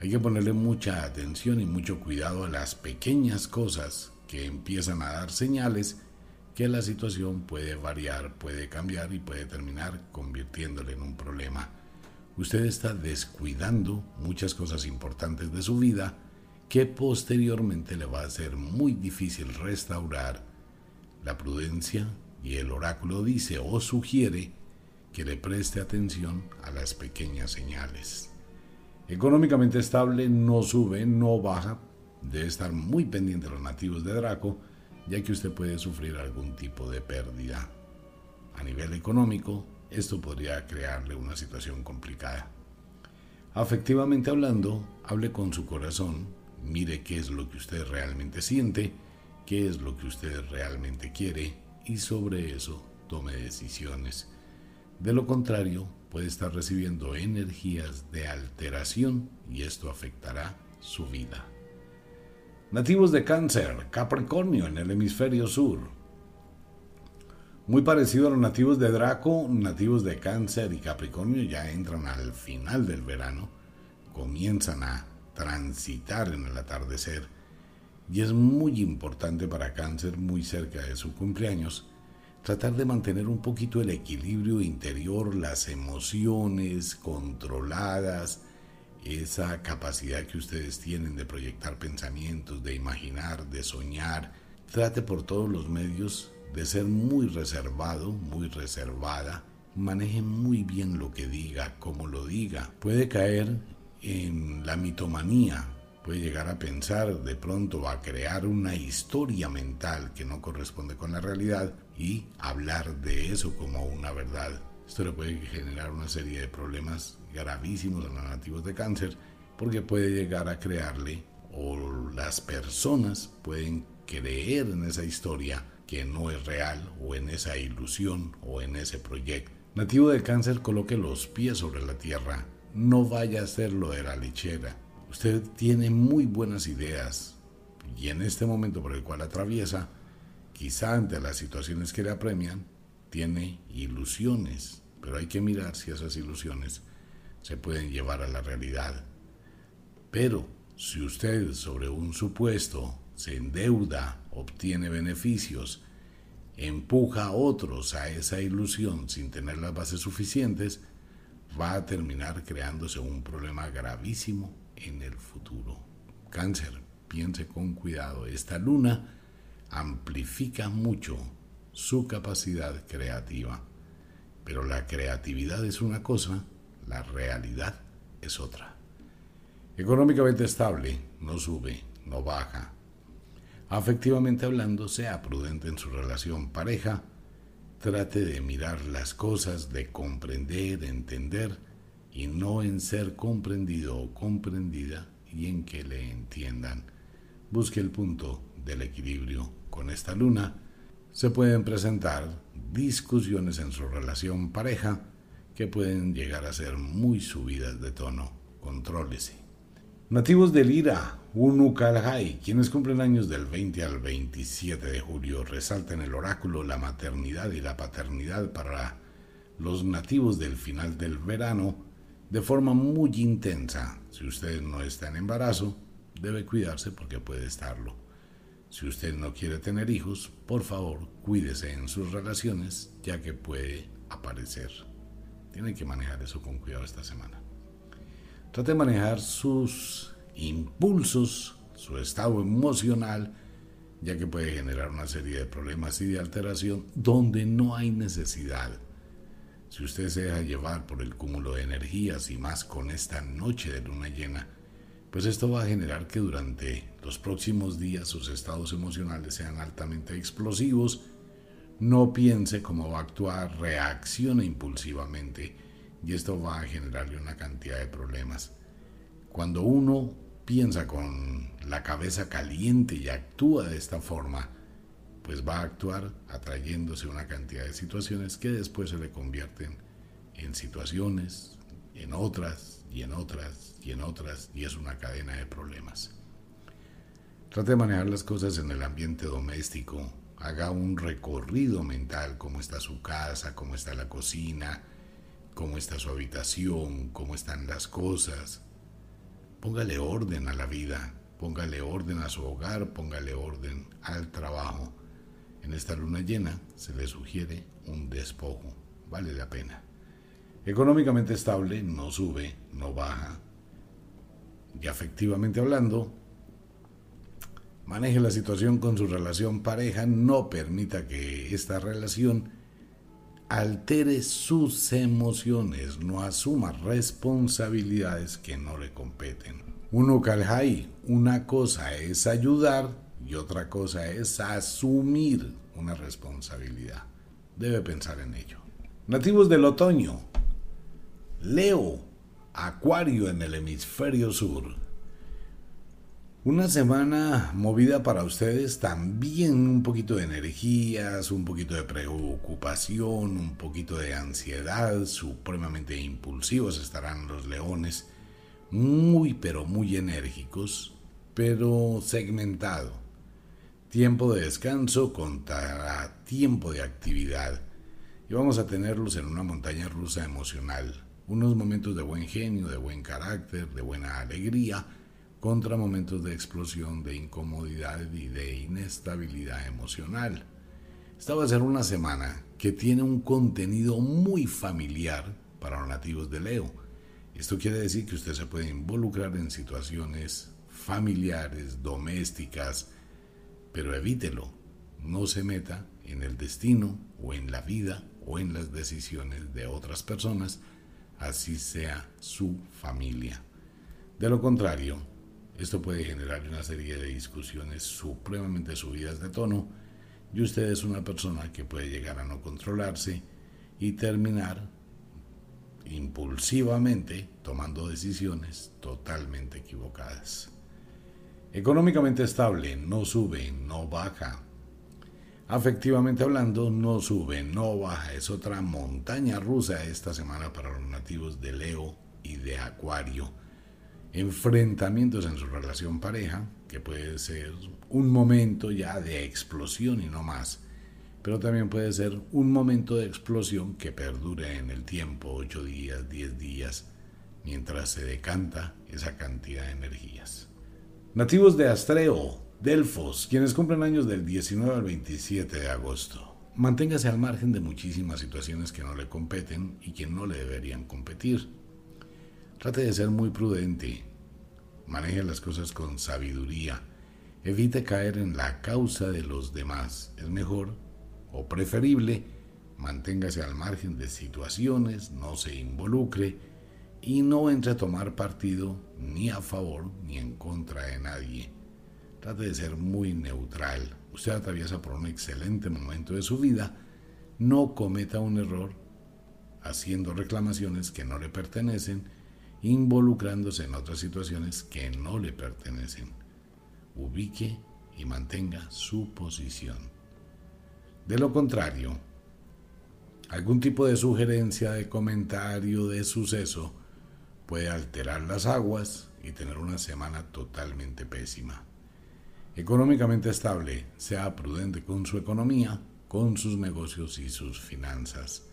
Hay que ponerle mucha atención y mucho cuidado a las pequeñas cosas que empiezan a dar señales que la situación puede variar, puede cambiar y puede terminar convirtiéndole en un problema. Usted está descuidando muchas cosas importantes de su vida que posteriormente le va a ser muy difícil restaurar. La prudencia y el oráculo dice o sugiere que le preste atención a las pequeñas señales. Económicamente estable, no sube, no baja. Debe estar muy pendiente de los nativos de Draco, ya que usted puede sufrir algún tipo de pérdida. A nivel económico, esto podría crearle una situación complicada. Afectivamente hablando, hable con su corazón, mire qué es lo que usted realmente siente, qué es lo que usted realmente quiere y sobre eso tome decisiones. De lo contrario, puede estar recibiendo energías de alteración y esto afectará su vida. Nativos de cáncer, Capricornio en el hemisferio sur. Muy parecido a los nativos de Draco, nativos de cáncer y Capricornio ya entran al final del verano, comienzan a transitar en el atardecer y es muy importante para cáncer muy cerca de su cumpleaños tratar de mantener un poquito el equilibrio interior, las emociones controladas, esa capacidad que ustedes tienen de proyectar pensamientos, de imaginar, de soñar. Trate por todos los medios de ser muy reservado, muy reservada. Maneje muy bien lo que diga, como lo diga. Puede caer en la mitomanía, puede llegar a pensar de pronto a crear una historia mental que no corresponde con la realidad y hablar de eso como una verdad. Esto le puede generar una serie de problemas gravísimos a los nativos de cáncer porque puede llegar a crearle o las personas pueden creer en esa historia que no es real o en esa ilusión o en ese proyecto. Nativo de cáncer, coloque los pies sobre la tierra. No vaya a hacer lo de la lechera Usted tiene muy buenas ideas y en este momento por el cual atraviesa, quizá ante las situaciones que le apremian, tiene ilusiones, pero hay que mirar si esas ilusiones se pueden llevar a la realidad. Pero si usted sobre un supuesto se endeuda, obtiene beneficios, empuja a otros a esa ilusión sin tener las bases suficientes, va a terminar creándose un problema gravísimo en el futuro. Cáncer, piense con cuidado. Esta luna amplifica mucho su capacidad creativa. Pero la creatividad es una cosa, la realidad es otra. Económicamente estable, no sube, no baja. Afectivamente hablando, sea prudente en su relación pareja, trate de mirar las cosas, de comprender, de entender, y no en ser comprendido o comprendida y en que le entiendan. Busque el punto del equilibrio. Con esta luna se pueden presentar discusiones en su relación pareja que pueden llegar a ser muy subidas de tono. Contrólese. Nativos del Ira, Unukalhai, quienes cumplen años del 20 al 27 de julio, resaltan el oráculo la maternidad y la paternidad para los nativos del final del verano de forma muy intensa. Si usted no está en embarazo, debe cuidarse porque puede estarlo. Si usted no quiere tener hijos, por favor, cuídese en sus relaciones, ya que puede aparecer. Tiene que manejar eso con cuidado esta semana. Trate de manejar sus impulsos, su estado emocional, ya que puede generar una serie de problemas y de alteración donde no hay necesidad si usted se deja llevar por el cúmulo de energías y más con esta noche de luna llena, pues esto va a generar que durante los próximos días sus estados emocionales sean altamente explosivos, no piense cómo va a actuar, reaccione impulsivamente y esto va a generarle una cantidad de problemas. Cuando uno piensa con la cabeza caliente y actúa de esta forma, pues va a actuar atrayéndose una cantidad de situaciones que después se le convierten en situaciones, en otras y en otras y en otras y es una cadena de problemas. Trate de manejar las cosas en el ambiente doméstico, haga un recorrido mental, cómo está su casa, cómo está la cocina, cómo está su habitación, cómo están las cosas. Póngale orden a la vida, póngale orden a su hogar, póngale orden al trabajo. En esta luna llena se le sugiere un despojo, vale la pena. Económicamente estable, no sube, no baja. Y afectivamente hablando, maneje la situación con su relación pareja, no permita que esta relación altere sus emociones, no asuma responsabilidades que no le competen. Uno caljai, una cosa es ayudar y otra cosa es asumir una responsabilidad. Debe pensar en ello. Nativos del otoño. Leo, Acuario en el hemisferio sur. Una semana movida para ustedes, también un poquito de energías, un poquito de preocupación, un poquito de ansiedad, supremamente impulsivos estarán los leones, muy pero muy enérgicos, pero segmentado. Tiempo de descanso contra tiempo de actividad. Y vamos a tenerlos en una montaña rusa emocional. Unos momentos de buen genio, de buen carácter, de buena alegría, contra momentos de explosión, de incomodidad y de inestabilidad emocional. Esta va a ser una semana que tiene un contenido muy familiar para los nativos de Leo. Esto quiere decir que usted se puede involucrar en situaciones familiares, domésticas, pero evítelo. No se meta en el destino o en la vida o en las decisiones de otras personas, así sea su familia. De lo contrario, esto puede generar una serie de discusiones supremamente subidas de tono y usted es una persona que puede llegar a no controlarse y terminar impulsivamente tomando decisiones totalmente equivocadas. Económicamente estable, no sube, no baja. Afectivamente hablando, no sube, no baja. Es otra montaña rusa esta semana para los nativos de Leo y de Acuario enfrentamientos en su relación pareja, que puede ser un momento ya de explosión y no más, pero también puede ser un momento de explosión que perdure en el tiempo, 8 días, 10 días, mientras se decanta esa cantidad de energías. Nativos de Astreo, Delfos, quienes cumplen años del 19 al 27 de agosto. Manténgase al margen de muchísimas situaciones que no le competen y que no le deberían competir Trate de ser muy prudente. Maneje las cosas con sabiduría. Evite caer en la causa de los demás. Es mejor o preferible manténgase al margen de situaciones, no se involucre y no entre a tomar partido ni a favor ni en contra de nadie. Trate de ser muy neutral. Usted atraviesa por un excelente momento de su vida. No cometa un error haciendo reclamaciones que no le pertenecen involucrándose en otras situaciones que no le pertenecen. Ubique y mantenga su posición. De lo contrario, algún tipo de sugerencia, de comentario, de suceso puede alterar las aguas y tener una semana totalmente pésima. Económicamente estable, sea prudente con su economía, con sus negocios y sus finanzas.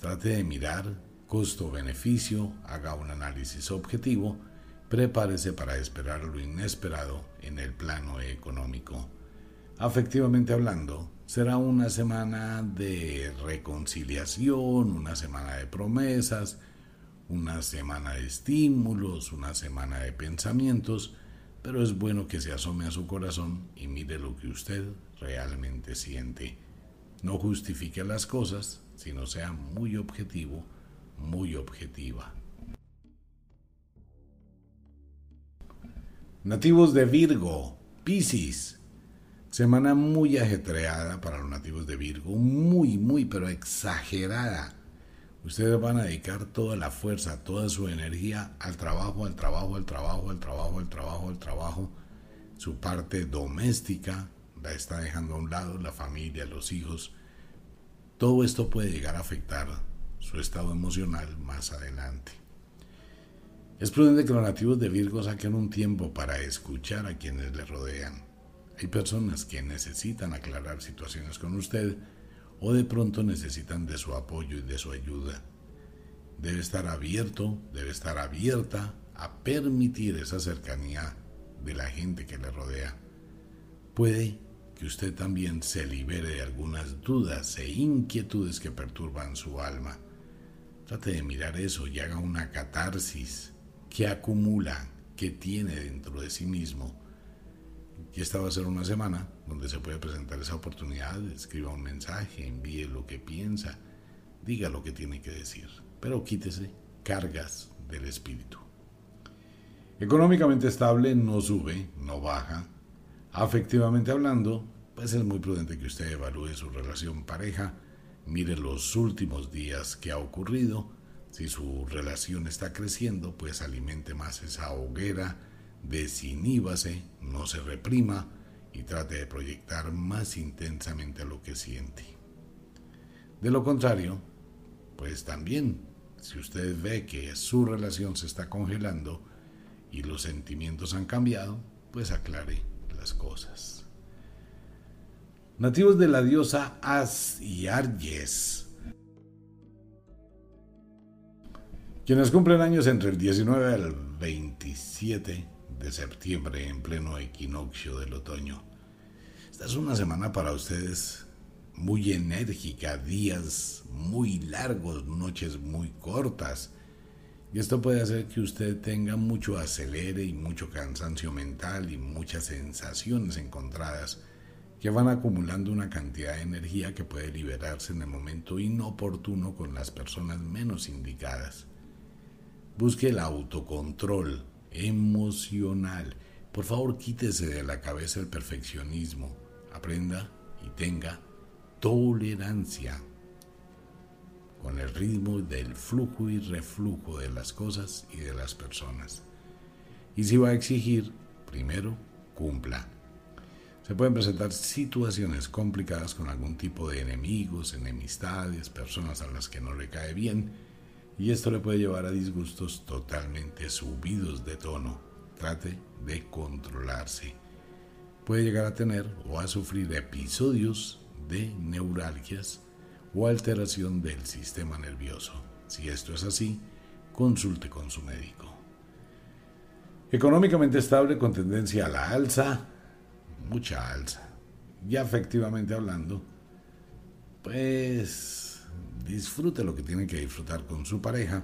Trate de mirar costo-beneficio, haga un análisis objetivo, prepárese para esperar lo inesperado en el plano económico. Afectivamente hablando, será una semana de reconciliación, una semana de promesas, una semana de estímulos, una semana de pensamientos, pero es bueno que se asome a su corazón y mire lo que usted realmente siente. No justifique las cosas, sino sea muy objetivo muy objetiva. Nativos de Virgo, Piscis. Semana muy ajetreada para los nativos de Virgo, muy, muy, pero exagerada. Ustedes van a dedicar toda la fuerza, toda su energía al trabajo, al trabajo, al trabajo, al trabajo, al trabajo, al trabajo. Su parte doméstica la está dejando a un lado, la familia, los hijos. Todo esto puede llegar a afectar su estado emocional más adelante. Es prudente que los nativos de Virgo saquen un tiempo para escuchar a quienes le rodean. Hay personas que necesitan aclarar situaciones con usted o de pronto necesitan de su apoyo y de su ayuda. Debe estar abierto, debe estar abierta a permitir esa cercanía de la gente que le rodea. Puede que usted también se libere de algunas dudas e inquietudes que perturban su alma. Trate de mirar eso y haga una catarsis que acumula, que tiene dentro de sí mismo. Y esta va a ser una semana donde se puede presentar esa oportunidad, escriba un mensaje, envíe lo que piensa, diga lo que tiene que decir, pero quítese cargas del espíritu. Económicamente estable no sube, no baja, Afectivamente hablando, pues es muy prudente que usted evalúe su relación pareja, mire los últimos días que ha ocurrido, si su relación está creciendo, pues alimente más esa hoguera, desiníbase, no se reprima y trate de proyectar más intensamente lo que siente. De lo contrario, pues también, si usted ve que su relación se está congelando y los sentimientos han cambiado, pues aclare cosas. Nativos de la diosa As y Arges. Quienes cumplen años entre el 19 al 27 de septiembre en pleno equinoccio del otoño. Esta es una semana para ustedes muy enérgica, días muy largos, noches muy cortas y esto puede hacer que usted tenga mucho acelere y mucho cansancio mental y muchas sensaciones encontradas que van acumulando una cantidad de energía que puede liberarse en el momento inoportuno con las personas menos indicadas. Busque el autocontrol emocional. Por favor, quítese de la cabeza el perfeccionismo. Aprenda y tenga tolerancia con el ritmo del flujo y reflujo de las cosas y de las personas. Y si va a exigir, primero, cumpla. Se pueden presentar situaciones complicadas con algún tipo de enemigos, enemistades, personas a las que no le cae bien, y esto le puede llevar a disgustos totalmente subidos de tono. Trate de controlarse. Puede llegar a tener o a sufrir episodios de neuralgias o alteración del sistema nervioso. Si esto es así, consulte con su médico. Económicamente estable con tendencia a la alza, mucha alza. Ya efectivamente hablando, pues disfrute lo que tiene que disfrutar con su pareja,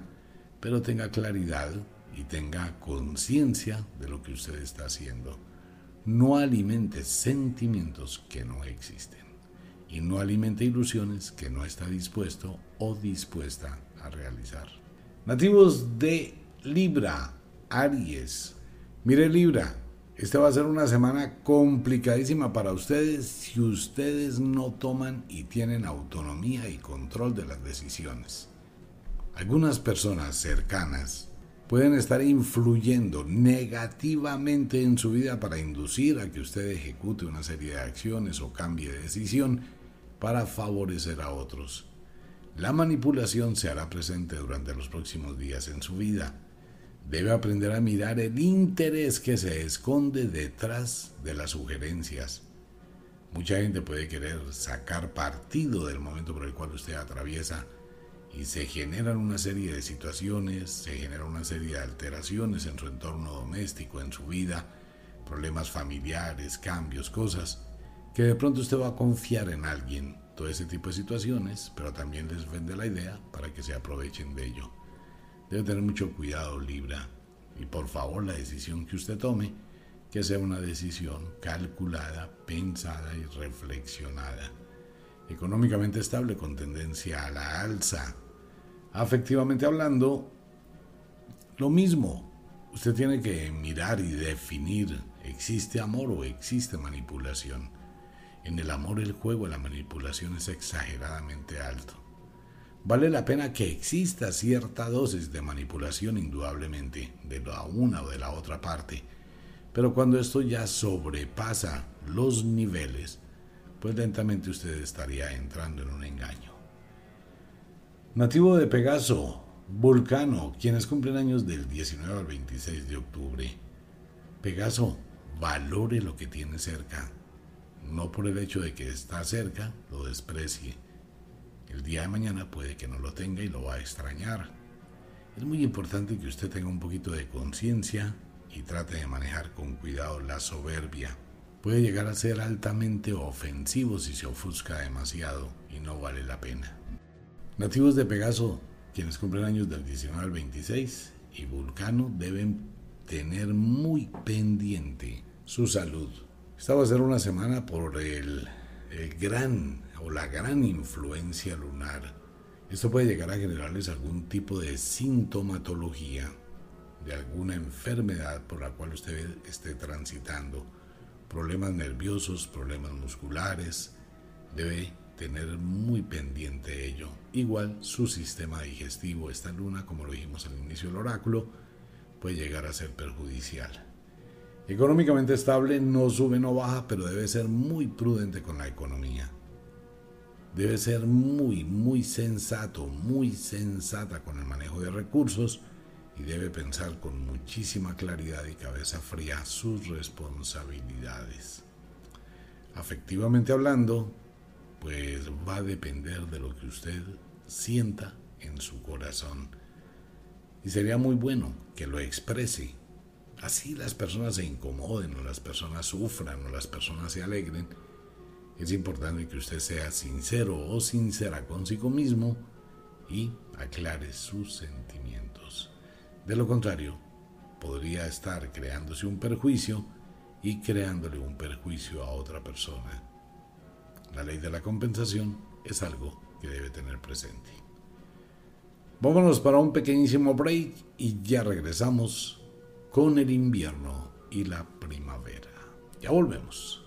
pero tenga claridad y tenga conciencia de lo que usted está haciendo. No alimente sentimientos que no existen y no alimente ilusiones que no está dispuesto o dispuesta a realizar. Nativos de Libra, Aries. Mire Libra, esta va a ser una semana complicadísima para ustedes si ustedes no toman y tienen autonomía y control de las decisiones. Algunas personas cercanas pueden estar influyendo negativamente en su vida para inducir a que usted ejecute una serie de acciones o cambie de decisión para favorecer a otros. La manipulación se hará presente durante los próximos días en su vida. Debe aprender a mirar el interés que se esconde detrás de las sugerencias. Mucha gente puede querer sacar partido del momento por el cual usted atraviesa y se generan una serie de situaciones, se genera una serie de alteraciones en su entorno doméstico, en su vida, problemas familiares, cambios, cosas que de pronto usted va a confiar en alguien, todo ese tipo de situaciones, pero también les vende la idea para que se aprovechen de ello. Debe tener mucho cuidado, Libra, y por favor la decisión que usted tome, que sea una decisión calculada, pensada y reflexionada. Económicamente estable con tendencia a la alza. Afectivamente hablando, lo mismo. Usted tiene que mirar y definir, ¿existe amor o existe manipulación? En el amor, el juego, la manipulación es exageradamente alto. Vale la pena que exista cierta dosis de manipulación indudablemente de la una o de la otra parte, pero cuando esto ya sobrepasa los niveles, pues lentamente usted estaría entrando en un engaño. Nativo de Pegaso, Vulcano, quienes cumplen años del 19 al 26 de octubre. Pegaso, valore lo que tiene cerca no por el hecho de que está cerca, lo desprecie. El día de mañana puede que no lo tenga y lo va a extrañar. Es muy importante que usted tenga un poquito de conciencia y trate de manejar con cuidado la soberbia. Puede llegar a ser altamente ofensivo si se ofusca demasiado y no vale la pena. Nativos de Pegaso, quienes cumplen años del 19 al 26 y Vulcano deben tener muy pendiente su salud. Esta va a ser una semana por el, el gran o la gran influencia lunar. Esto puede llegar a generarles algún tipo de sintomatología de alguna enfermedad por la cual usted esté transitando, problemas nerviosos, problemas musculares, debe tener muy pendiente ello. Igual su sistema digestivo, esta luna, como lo dijimos al inicio del oráculo, puede llegar a ser perjudicial. Económicamente estable, no sube, no baja, pero debe ser muy prudente con la economía. Debe ser muy, muy sensato, muy sensata con el manejo de recursos y debe pensar con muchísima claridad y cabeza fría sus responsabilidades. Afectivamente hablando, pues va a depender de lo que usted sienta en su corazón. Y sería muy bueno que lo exprese. Así las personas se incomoden o las personas sufran o las personas se alegren. Es importante que usted sea sincero o sincera consigo mismo y aclare sus sentimientos. De lo contrario, podría estar creándose un perjuicio y creándole un perjuicio a otra persona. La ley de la compensación es algo que debe tener presente. Vámonos para un pequeñísimo break y ya regresamos con el invierno y la primavera. Ya volvemos.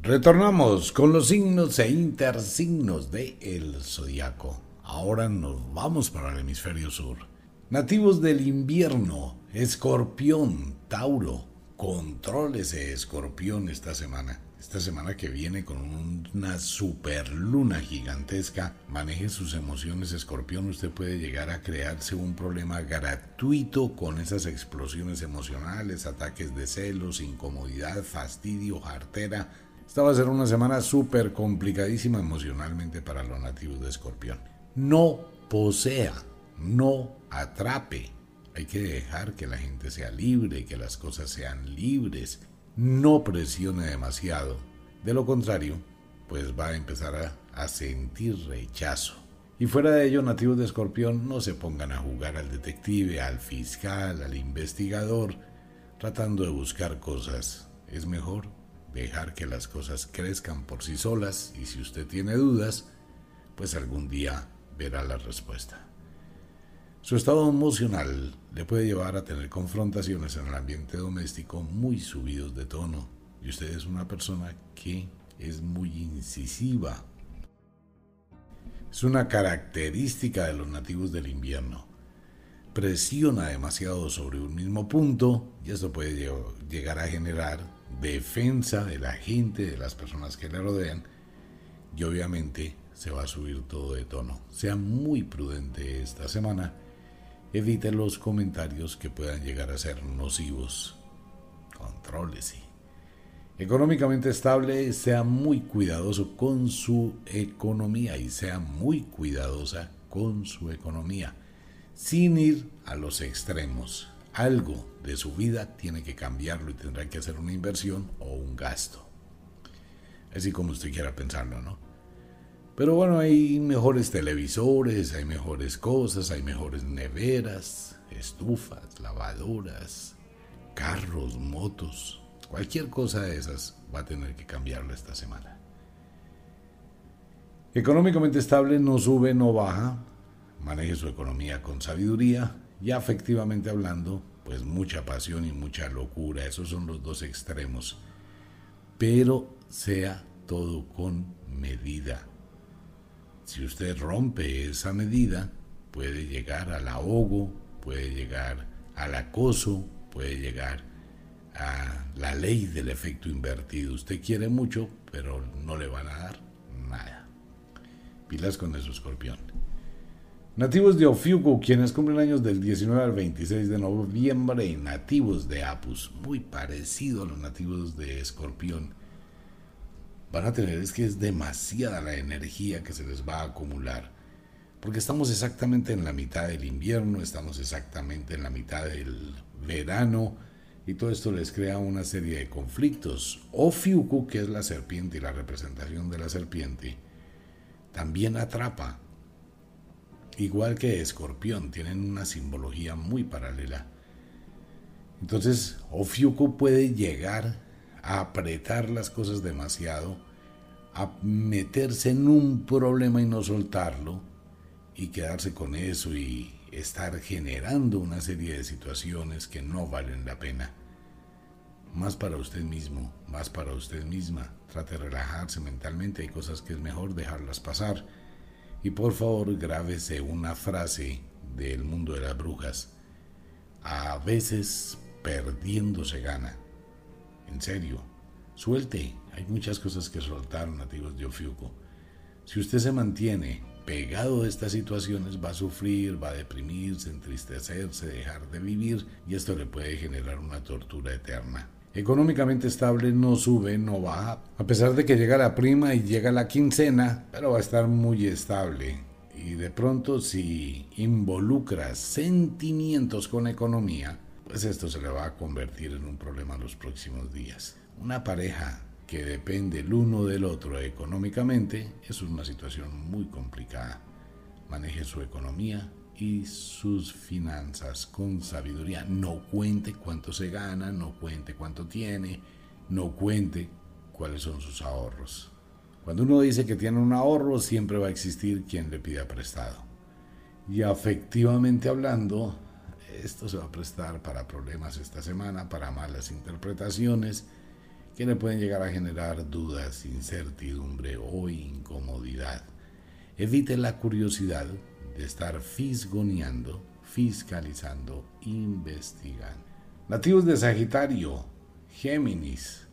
Retornamos con los signos e intersignos de el zodiaco. Ahora nos vamos para el hemisferio sur. Nativos del invierno, escorpión, Tauro, contrólese escorpión esta semana. Esta semana que viene con una super luna gigantesca, maneje sus emociones escorpión, usted puede llegar a crearse un problema gratuito con esas explosiones emocionales, ataques de celos, incomodidad, fastidio, jartera. Esta va a ser una semana súper complicadísima emocionalmente para los nativos de escorpión. No posea no atrape. Hay que dejar que la gente sea libre, que las cosas sean libres. No presione demasiado. De lo contrario, pues va a empezar a, sentir rechazo. Y fuera de ello, nativos de Escorpión no se pongan a jugar al detective, al fiscal, al investigador, tratando de buscar cosas. Es mejor dejar que las cosas crezcan por sí solas y si usted tiene dudas, pues algún día verá la respuesta. Su estado emocional le puede llevar a tener confrontaciones en el ambiente doméstico muy subidos de tono y usted es una persona que es muy incisiva. Es una característica de los nativos del invierno. Presiona demasiado sobre un mismo punto y esto puede llegar a generar defensa de la gente, de las personas que le rodean y obviamente se va a subir todo de tono. Sea muy prudente esta semana Evite los comentarios que puedan llegar a ser nocivos. Contrólese. Económicamente estable, sea muy cuidadoso con su economía y sea muy cuidadosa con su economía, sin ir a los extremos. Algo de su vida tiene que cambiarlo y tendrá que hacer una inversión o un gasto. Así como usted quiera pensarlo, ¿no? Pero bueno, hay mejores televisores, hay mejores cosas, hay mejores neveras, estufas, lavadoras, carros, motos. Cualquier cosa de esas va a tener que cambiarlo esta semana. Económicamente estable, no sube, no baja. Maneje su economía con sabiduría y afectivamente hablando, pues mucha pasión y mucha locura. Esos son los dos extremos. Pero sea todo con medida. Si usted rompe esa medida, puede llegar al ahogo, puede llegar al acoso, puede llegar a la ley del efecto invertido. Usted quiere mucho, pero no le van a dar nada. Pilas con eso, escorpión. Nativos de Ofiuco, quienes cumplen años del 19 al 26 de noviembre, nativos de Apus, muy parecido a los nativos de Escorpión. Van a tener es que es demasiada la energía que se les va a acumular. Porque estamos exactamente en la mitad del invierno, estamos exactamente en la mitad del verano, y todo esto les crea una serie de conflictos. Ofiuku, que es la serpiente y la representación de la serpiente, también atrapa. Igual que escorpión, tienen una simbología muy paralela. Entonces, Ofiuku puede llegar a apretar las cosas demasiado, a meterse en un problema y no soltarlo, y quedarse con eso y estar generando una serie de situaciones que no valen la pena. Más para usted mismo, más para usted misma. Trate de relajarse mentalmente, hay cosas que es mejor dejarlas pasar. Y por favor, grábese una frase del mundo de las brujas. A veces perdiendo se gana. En serio, suelte. Hay muchas cosas que soltar nativos de Ofiuco. Si usted se mantiene pegado de estas situaciones, va a sufrir, va a deprimirse, entristecerse, dejar de vivir y esto le puede generar una tortura eterna. Económicamente estable no sube, no baja, a pesar de que llega la prima y llega la quincena, pero va a estar muy estable. Y de pronto si involucra sentimientos con economía, pues esto se le va a convertir en un problema los próximos días. Una pareja que depende el uno del otro económicamente es una situación muy complicada. Maneje su economía y sus finanzas con sabiduría. No cuente cuánto se gana, no cuente cuánto tiene, no cuente cuáles son sus ahorros. Cuando uno dice que tiene un ahorro, siempre va a existir quien le pida prestado. Y afectivamente hablando, esto se va a prestar para problemas esta semana, para malas interpretaciones que le pueden llegar a generar dudas, incertidumbre o incomodidad. Evite la curiosidad de estar fisgoneando, fiscalizando, investigando. Nativos de Sagitario, Géminis.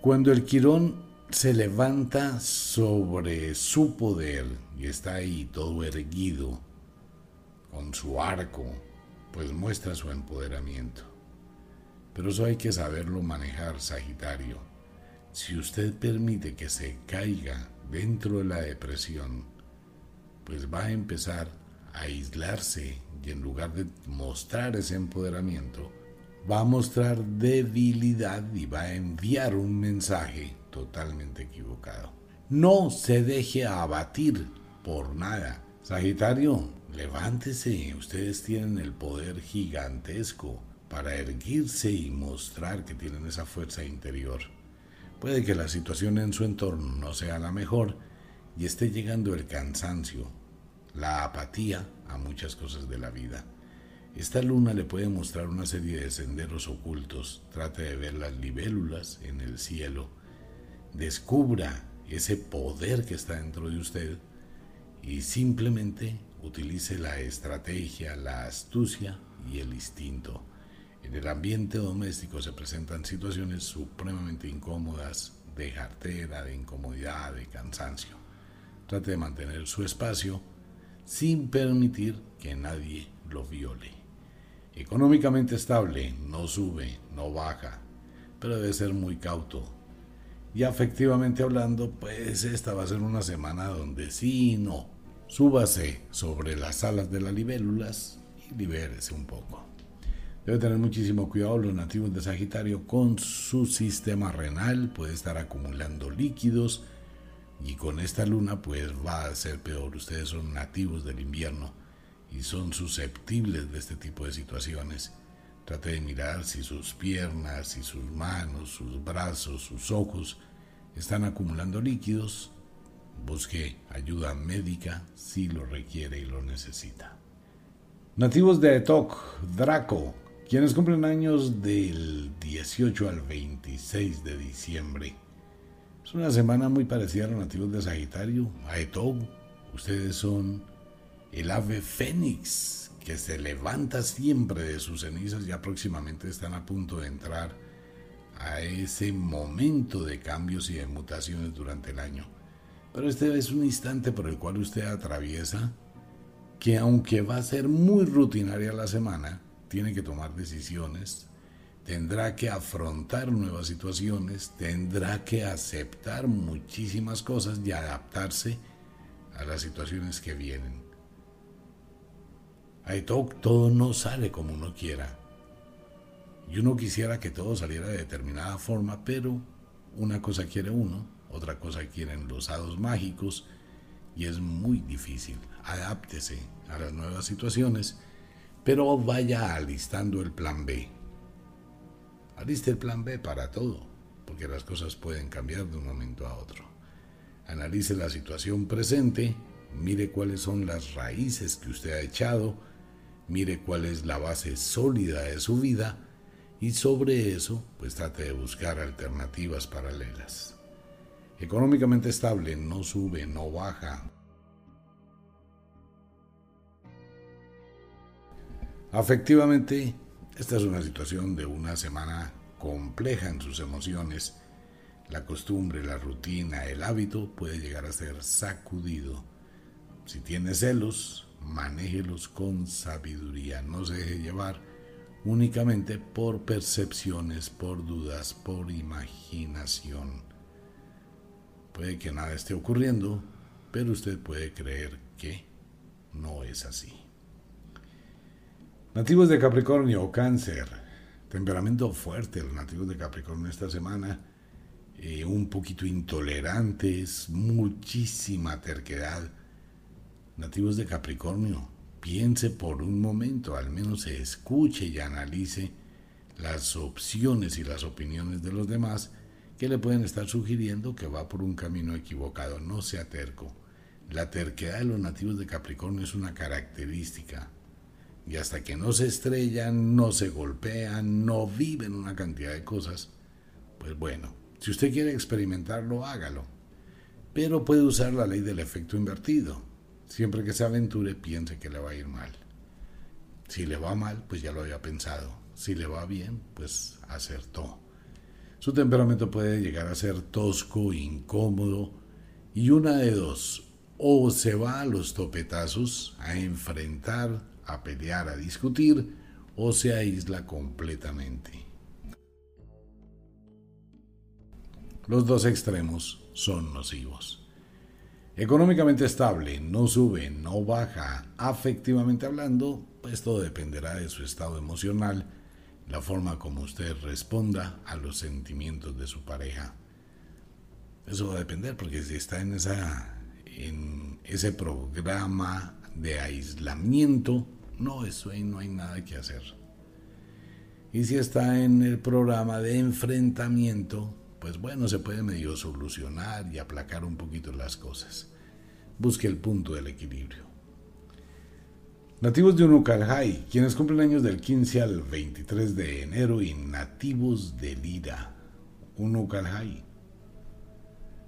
Cuando el Quirón se levanta sobre su poder y está ahí todo erguido, con su arco, pues muestra su empoderamiento. Pero eso hay que saberlo manejar, Sagitario. Si usted permite que se caiga dentro de la depresión, pues va a empezar a aislarse y en lugar de mostrar ese empoderamiento, va a mostrar debilidad y va a enviar un mensaje totalmente equivocado. No se deje abatir por nada. Sagitario, Levántese, ustedes tienen el poder gigantesco para erguirse y mostrar que tienen esa fuerza interior. Puede que la situación en su entorno no sea la mejor y esté llegando el cansancio, la apatía a muchas cosas de la vida. Esta luna le puede mostrar una serie de senderos ocultos. Trate de ver las libélulas en el cielo. Descubra ese poder que está dentro de usted y simplemente utilice la estrategia, la astucia y el instinto. En el ambiente doméstico se presentan situaciones supremamente incómodas de jartera, de incomodidad, de cansancio. Trate de mantener su espacio sin permitir que nadie lo viole. Económicamente estable, no sube, no baja, pero debe ser muy cauto. Y afectivamente hablando, pues esta va a ser una semana donde sí y no Súbase sobre las alas de las libélulas y libérese un poco. Debe tener muchísimo cuidado los nativos de Sagitario con su sistema renal, puede estar acumulando líquidos y con esta luna pues va a ser peor. Ustedes son nativos del invierno y son susceptibles de este tipo de situaciones. Trate de mirar si sus piernas, si sus manos, sus brazos, sus ojos están acumulando líquidos Busque ayuda médica si lo requiere y lo necesita. Nativos de Etok, Draco, quienes cumplen años del 18 al 26 de diciembre. Es una semana muy parecida a los nativos de Sagitario, a Etok. Ustedes son el ave fénix que se levanta siempre de sus cenizas y próximamente están a punto de entrar a ese momento de cambios y de mutaciones durante el año. Pero este es un instante por el cual usted atraviesa que aunque va a ser muy rutinaria la semana, tiene que tomar decisiones, tendrá que afrontar nuevas situaciones, tendrá que aceptar muchísimas cosas y adaptarse a las situaciones que vienen. Todo, todo no sale como uno quiera. Y uno quisiera que todo saliera de determinada forma, pero una cosa quiere uno, otra cosa quieren los hados mágicos, y es muy difícil. Adáptese a las nuevas situaciones, pero vaya alistando el plan B. Aliste el plan B para todo, porque las cosas pueden cambiar de un momento a otro. Analice la situación presente, mire cuáles son las raíces que usted ha echado, mire cuál es la base sólida de su vida y sobre eso pues trate de buscar alternativas paralelas. Económicamente estable, no sube, no baja. Afectivamente, esta es una situación de una semana compleja en sus emociones. La costumbre, la rutina, el hábito puede llegar a ser sacudido. Si tiene celos, manéjelos con sabiduría, no se deje llevar únicamente por percepciones, por dudas, por imaginación. Puede que nada esté ocurriendo, pero usted puede creer que no es así. Nativos de Capricornio o Cáncer, temperamento fuerte los nativos de Capricornio esta semana, eh, un poquito intolerantes, muchísima terquedad, nativos de Capricornio, piense por un momento, al menos se escuche y analice las opciones y las opiniones de los demás que le pueden estar sugiriendo que va por un camino equivocado. No sea terco. La terquedad de los nativos de Capricornio es una característica. Y hasta que no se estrellan, no se golpean, no viven una cantidad de cosas, pues bueno, si usted quiere experimentarlo, hágalo. Pero puede usar la ley del efecto invertido Siempre que se aventure, piense que le va a ir mal. Si le va mal, pues ya lo había pensado. Si le va bien, pues acertó. Su temperamento puede llegar a ser tosco, incómodo y una de dos. O se va a los topetazos, a enfrentar, a pelear, a discutir, o se aísla completamente. Los dos extremos son nocivos. Económicamente estable, no sube, no baja, afectivamente hablando, pues todo dependerá de su estado emocional, la forma como usted responda a los sentimientos de su pareja. Eso va a depender porque si está en esa en ese programa de aislamiento, no, eso ahí no hay nada que hacer. Y si está en el programa de enfrentamiento, pues bueno, se puede medio solucionar y aplacar un poquito las cosas. Busque el punto del equilibrio. Nativos de Unucalhai, quienes cumplen años del 15 al 23 de enero y nativos de Lira, Unucalhai.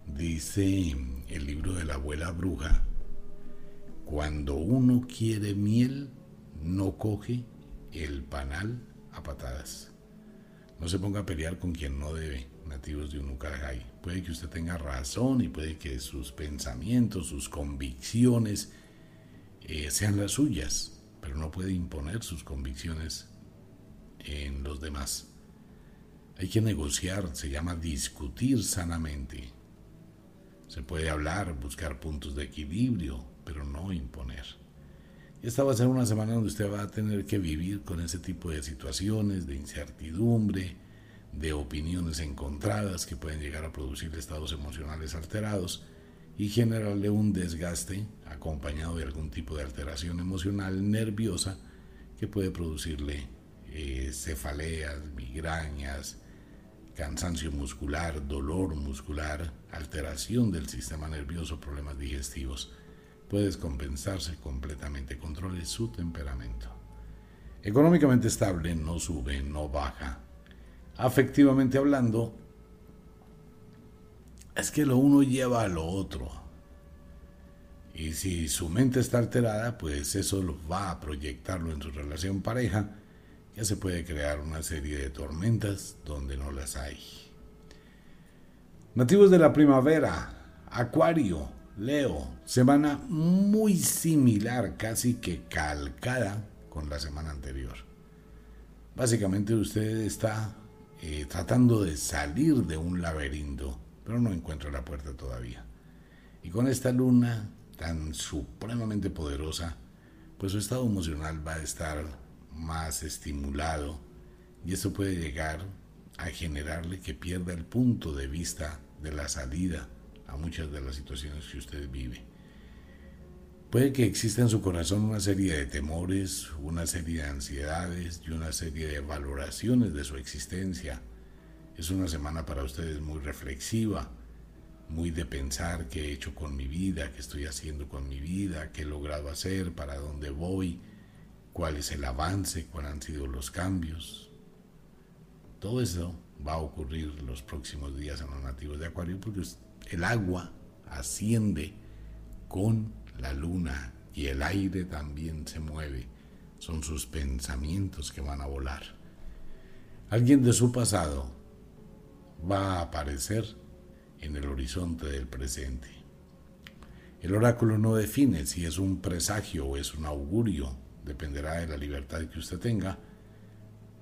Dice el libro de la abuela bruja, cuando uno quiere miel, no coge el panal a patadas. No se ponga a pelear con quien no debe nativos de Unucarajay. Puede que usted tenga razón y puede que sus pensamientos, sus convicciones eh, sean las suyas, pero no puede imponer sus convicciones en los demás. Hay que negociar, se llama discutir sanamente. Se puede hablar, buscar puntos de equilibrio, pero no imponer. Esta va a ser una semana donde usted va a tener que vivir con ese tipo de situaciones, de incertidumbre, de opiniones encontradas que pueden llegar a producir estados emocionales alterados y generarle un desgaste acompañado de algún tipo de alteración emocional nerviosa que puede producirle eh, cefaleas, migrañas, cansancio muscular, dolor muscular, alteración del sistema nervioso, problemas digestivos. Puede descompensarse completamente, controle su temperamento. Económicamente estable, no sube, no baja, afectivamente hablando, es que lo uno lleva a lo otro. Y si su mente está alterada, pues eso va a proyectarlo en su relación pareja. Ya se puede crear una serie de tormentas donde no las hay. Nativos de la primavera, Acuario, Leo, semana muy similar, casi que calcada con la semana anterior Básicamente usted está eh, tratando de salir de un laberinto, pero no encuentra la puerta todavía. Y con esta luna tan supremamente poderosa, pues su estado emocional va a estar más estimulado y eso puede llegar a generarle que pierda el punto de vista de la salida a muchas de las situaciones que usted vive. Puede que exista en su corazón una serie de temores, una serie de ansiedades y una serie de valoraciones de su existencia. Es una semana para ustedes muy reflexiva, muy de pensar qué he hecho con mi vida, qué estoy haciendo con mi vida, qué he logrado hacer, para dónde voy, cuál es el avance, cuáles han sido los cambios. Todo eso va a ocurrir los próximos días en los nativos de Acuario porque el agua asciende con la luna y el aire también se mueve. Son sus pensamientos que van a volar. Alguien de su pasado va a aparecer en el horizonte del presente. El oráculo no define si es un presagio o es un augurio, dependerá de la libertad que usted tenga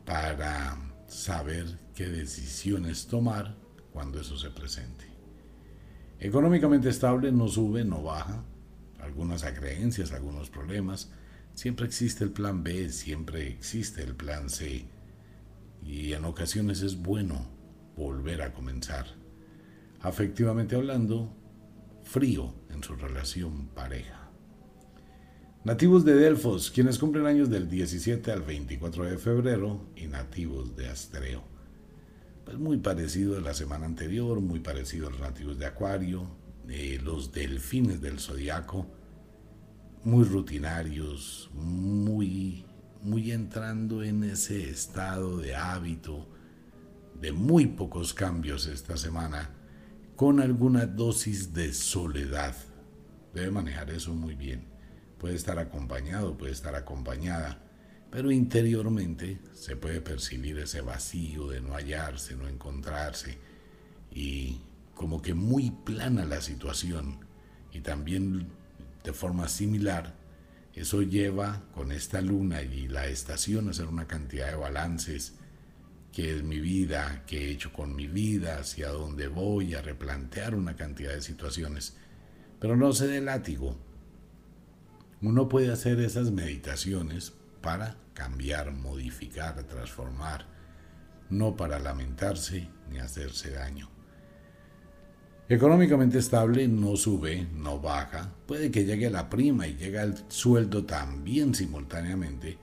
para saber qué decisiones tomar cuando eso se presente. Económicamente estable no sube, no baja, algunas acreencias, algunos problemas. Siempre existe el plan B, siempre existe el plan C. Y en ocasiones es bueno volver a comenzar. Afectivamente hablando, frío en su relación pareja. Nativos de Delfos, quienes cumplen años del 17 al 24 de febrero, y nativos de Astreo. Pues muy parecido a la semana anterior, muy parecido a los nativos de Acuario, los delfines del zodiaco, muy rutinarios, muy, muy entrando en ese estado de hábito, de muy pocos cambios esta semana, con alguna dosis de soledad. Debe manejar eso muy bien. Puede estar acompañado, puede estar acompañada, pero interiormente se puede percibir ese vacío de no hallarse, no encontrarse y como que muy plana la situación y también de forma similar, eso lleva con esta luna y la estación a hacer una cantidad de balances, qué es mi vida, qué he hecho con mi vida, hacia dónde voy, a replantear una cantidad de situaciones. Pero no se dé látigo. Uno puede hacer esas meditaciones para cambiar, modificar, transformar, no para lamentarse ni hacerse daño. Económicamente estable, no sube, no baja, puede que llegue la prima y llegue el sueldo también simultáneamente,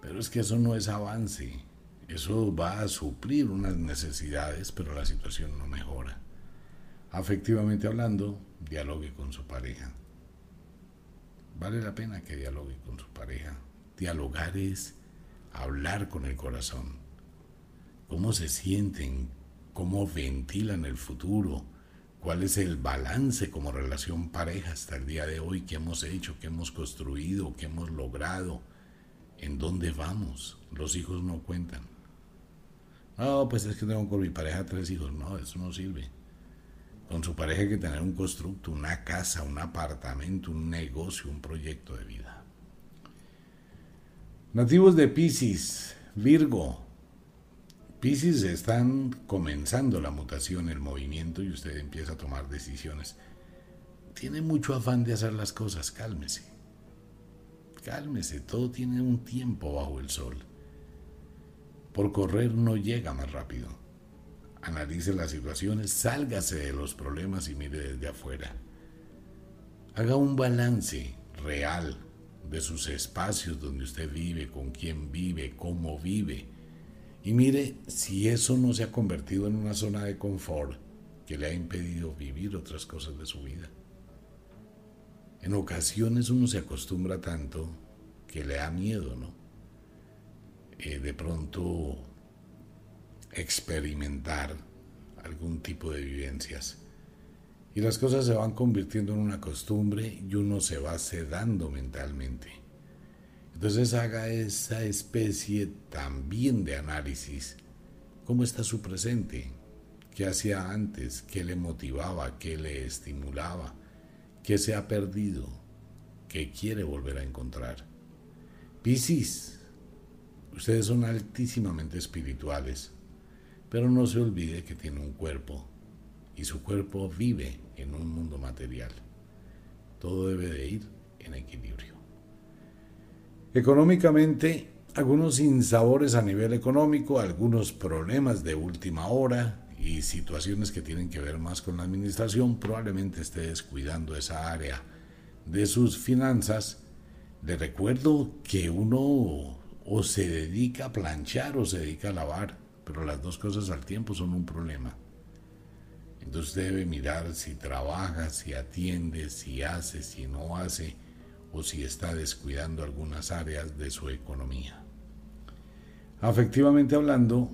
pero es que eso no es avance, eso va a suplir unas necesidades, pero la situación no mejora. Afectivamente hablando, dialogue con su pareja. Vale la pena que dialogue con su pareja. Dialogar es hablar con el corazón. Cómo se sienten, cómo ventilan el futuro, cuál es el balance como relación pareja hasta el día de hoy que hemos hecho, que hemos construido, que hemos logrado, en dónde vamos. Los hijos no cuentan. No, pues es que tengo con mi pareja tres hijos. No, eso no sirve. Con su pareja hay que tener un constructo, una casa, un apartamento, un negocio, un proyecto de vida. Nativos de Pisces, Virgo, Pisces están comenzando la mutación, el movimiento y usted empieza a tomar decisiones. Tiene mucho afán de hacer las cosas, cálmese. Cálmese, todo tiene un tiempo bajo el sol. Por correr no llega más rápido. Analice las situaciones, sálgase de los problemas y mire desde afuera. Haga un balance real de sus espacios donde usted vive, con quién vive, cómo vive y mire si eso no se ha convertido en una zona de confort que le ha impedido vivir otras cosas de su vida. En ocasiones uno se acostumbra tanto que le da miedo, ¿no? Eh, de pronto experimentar algún tipo de vivencias. Y las cosas se van convirtiendo en una costumbre y uno se va sedando mentalmente. Entonces haga esa especie también de análisis. ¿Cómo está su presente? ¿Qué hacía antes? ¿Qué le motivaba? ¿Qué le estimulaba? ¿Qué se ha perdido? ¿Qué quiere volver a encontrar? Piscis, Ustedes son altísimamente espirituales, pero no se olvide que tiene un cuerpo y su cuerpo vive en un mundo material. Todo debe de ir en equilibrio. Económicamente, algunos insabores a nivel económico, algunos problemas de última hora y situaciones que tienen que ver más con la administración, probablemente esté descuidando esa área de sus finanzas. Le recuerdo que uno o se dedica a planchar o se dedica a lavar, pero las dos cosas al tiempo son un problema. Entonces debe mirar si trabaja, si atiende, si hace, si no hace, o si está descuidando algunas áreas de su economía. Afectivamente hablando,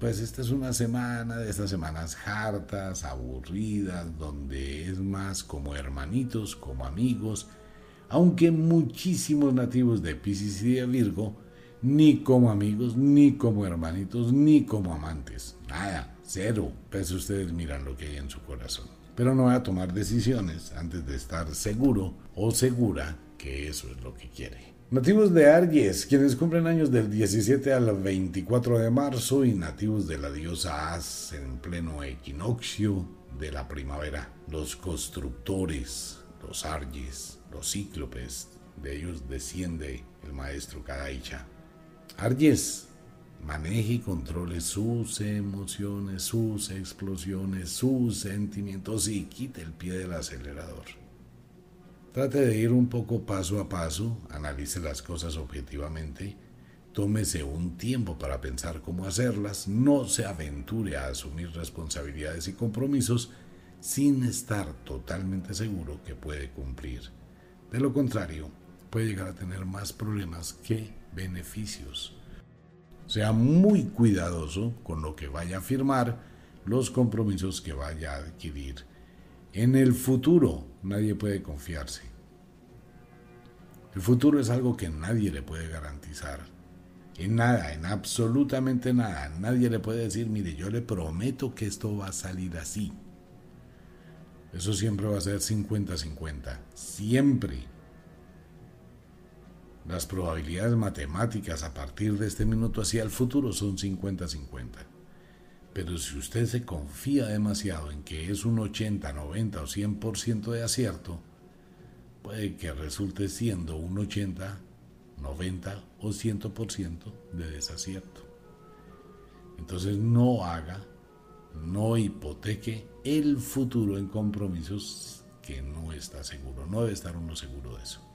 pues esta es una semana de estas semanas hartas, aburridas, donde es más como hermanitos, como amigos, aunque muchísimos nativos de Pisces y de Virgo, ni como amigos, ni como hermanitos, ni como amantes, nada Cero. Pues ustedes miran lo que hay en su corazón. Pero no voy a tomar decisiones antes de estar seguro o segura que eso es lo que quiere. Nativos de Aries, quienes cumplen años del 17 al 24 de marzo y nativos de la diosa As en pleno equinoccio de la primavera. Los constructores, los Aries, los cíclopes, de ellos desciende el maestro Kadaicha. Aries, maneje y controle sus emociones, sus explosiones, sus sentimientos y quite el pie del acelerador. Trate de ir un poco paso a paso, analice las cosas objetivamente, tómese un tiempo para pensar cómo hacerlas, no se aventure a asumir responsabilidades y compromisos sin estar totalmente seguro que puede cumplir. De lo contrario, puede llegar a tener más problemas que beneficios. Sea muy cuidadoso con lo que vaya a firmar, los compromisos que vaya a adquirir. En el futuro nadie puede confiarse. El futuro es algo que nadie le puede garantizar. En nada, en absolutamente nada. Nadie le puede decir, mire, yo le prometo que esto va a salir así. Eso siempre va a ser 50-50. Siempre. Las probabilidades matemáticas a partir de este minuto hacia el futuro son 50-50. Pero si usted se confía demasiado en que es un 80, 90 o 100% de acierto, puede que resulte siendo un 80, 90 o 100% de desacierto. Entonces no haga, no hipoteque el futuro en compromisos que no está seguro. No debe estar uno seguro de eso.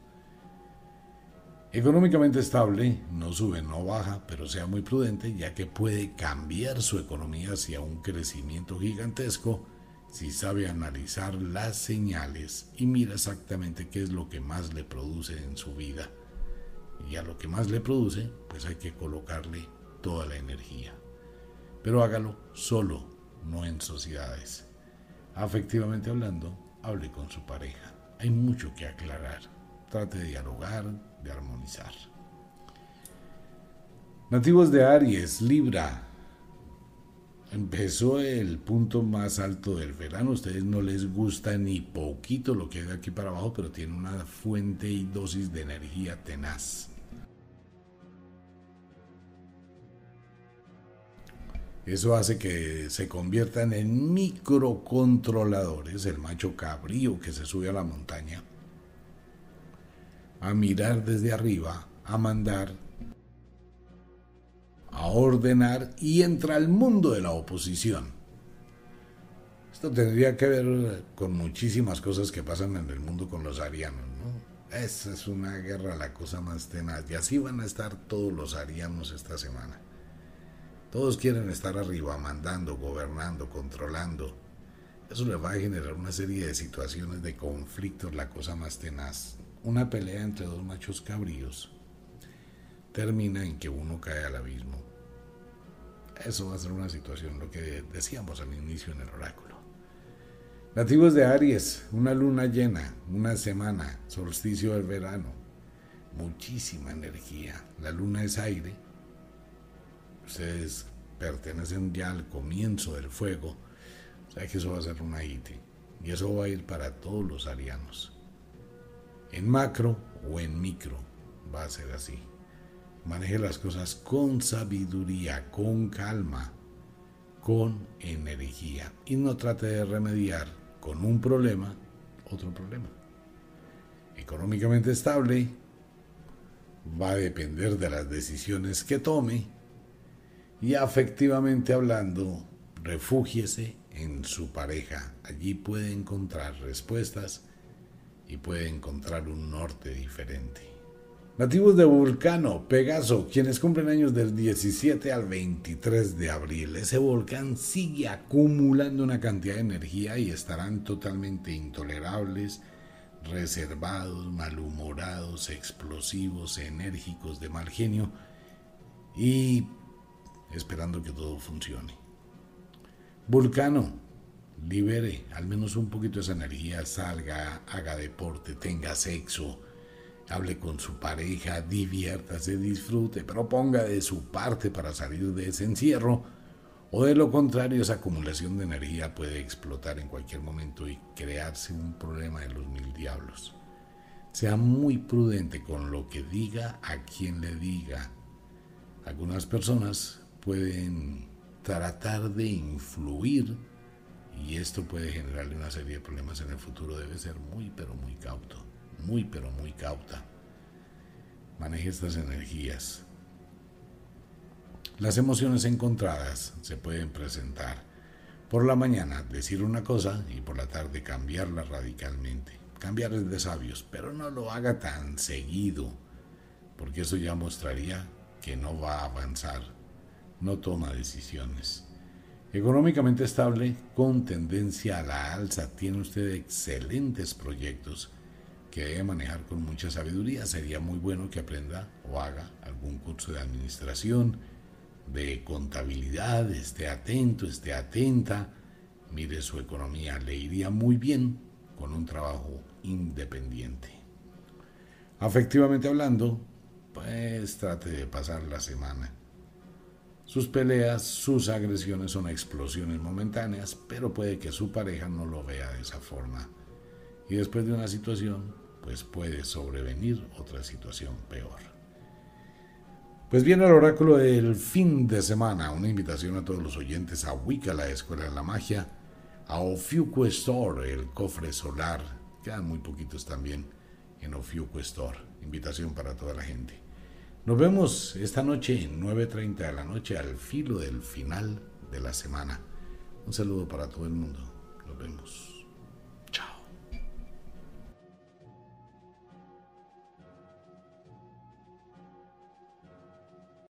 Económicamente estable, no sube, no baja, pero sea muy prudente ya que puede cambiar su economía hacia un crecimiento gigantesco si sabe analizar las señales y mira exactamente qué es lo que más le produce en su vida. Y a lo que más le produce, pues hay que colocarle toda la energía. Pero hágalo solo, no en sociedades. Afectivamente hablando, hable con su pareja. Hay mucho que aclarar. Trate de dialogar, de armonizar. Nativos de Aries, Libra. Empezó el punto más alto del verano. A ustedes no les gusta ni poquito lo que hay de aquí para abajo, pero tiene una fuente y dosis de energía tenaz. Eso hace que se conviertan en microcontroladores, el macho cabrío que se sube a la montaña a mirar desde arriba, a mandar, a ordenar y entra al mundo de la oposición. Esto tendría que ver con muchísimas cosas que pasan en el mundo con los arianos. ¿no? Esa es una guerra, la cosa más tenaz. Y así van a estar todos los arianos esta semana. Todos quieren estar arriba, mandando, gobernando, controlando. Eso le va a generar una serie de situaciones de conflictos, la cosa más tenaz una pelea entre dos machos cabríos termina en que uno cae al abismo. Eso va a ser una situación, lo que decíamos al inicio en el oráculo. Nativos de Aries, una luna llena, una semana, solsticio del verano, muchísima energía. La luna es aire. Ustedes pertenecen ya al comienzo del fuego. O sea que eso va a ser una ite. Y eso va a ir para todos los arianos en macro o en micro. Va a ser así. Maneje las cosas con sabiduría, con calma, con energía. Y no trate de remediar con un problema otro problema. Económicamente estable va a depender de las decisiones que tome y afectivamente hablando, refúgiese en su pareja. Allí puede encontrar respuestas y puede encontrar un norte diferente. Nativos de Vulcano, Pegaso, quienes cumplen años del 17 al 23 de abril. Ese volcán sigue acumulando una cantidad de energía y estarán totalmente intolerables, reservados, malhumorados, explosivos, enérgicos, de mal genio y esperando que todo funcione. Vulcano, libere al menos un poquito esa energía, salga, haga deporte, tenga sexo, hable con su pareja, diviértase, disfrute, pero ponga de su parte para salir de ese encierro, o de lo contrario esa acumulación de energía puede explotar en cualquier momento y crearse un problema de los mil diablos. Sea muy prudente con lo que diga a quien le diga. Algunas personas pueden tratar de influir y esto puede generarle una serie de problemas en el futuro. Debe ser muy, pero muy cauto, muy, pero muy cauta. Maneje estas energías. Las emociones encontradas se pueden presentar. Por la mañana decir una cosa y por la tarde cambiarla radicalmente. Cambiar es de sabios, pero no lo haga tan seguido, porque eso ya mostraría que no va a avanzar, no toma decisiones. Económicamente estable, con tendencia a la alza, tiene usted excelentes proyectos que debe manejar con mucha sabiduría. Sería muy bueno que aprenda o haga algún curso de administración, de contabilidad, esté atento, esté atenta, mire su economía, le iría muy bien con un trabajo independiente. Afectivamente hablando, pues trate de pasar la semana sus peleas, sus agresiones son explosiones momentáneas, pero puede que su pareja no lo vea de esa forma. Y después de una situación, pues puede sobrevenir otra situación peor. Pues viene el oráculo del fin de semana, una invitación a todos los oyentes a Wicca, la Escuela de la Magia, a Ofiuco el cofre solar, quedan muy poquitos también en Ofiuco invitación para toda la gente. Nos vemos esta noche en 9.30 de la noche al filo del final de la semana. Un saludo para todo el mundo. Nos vemos.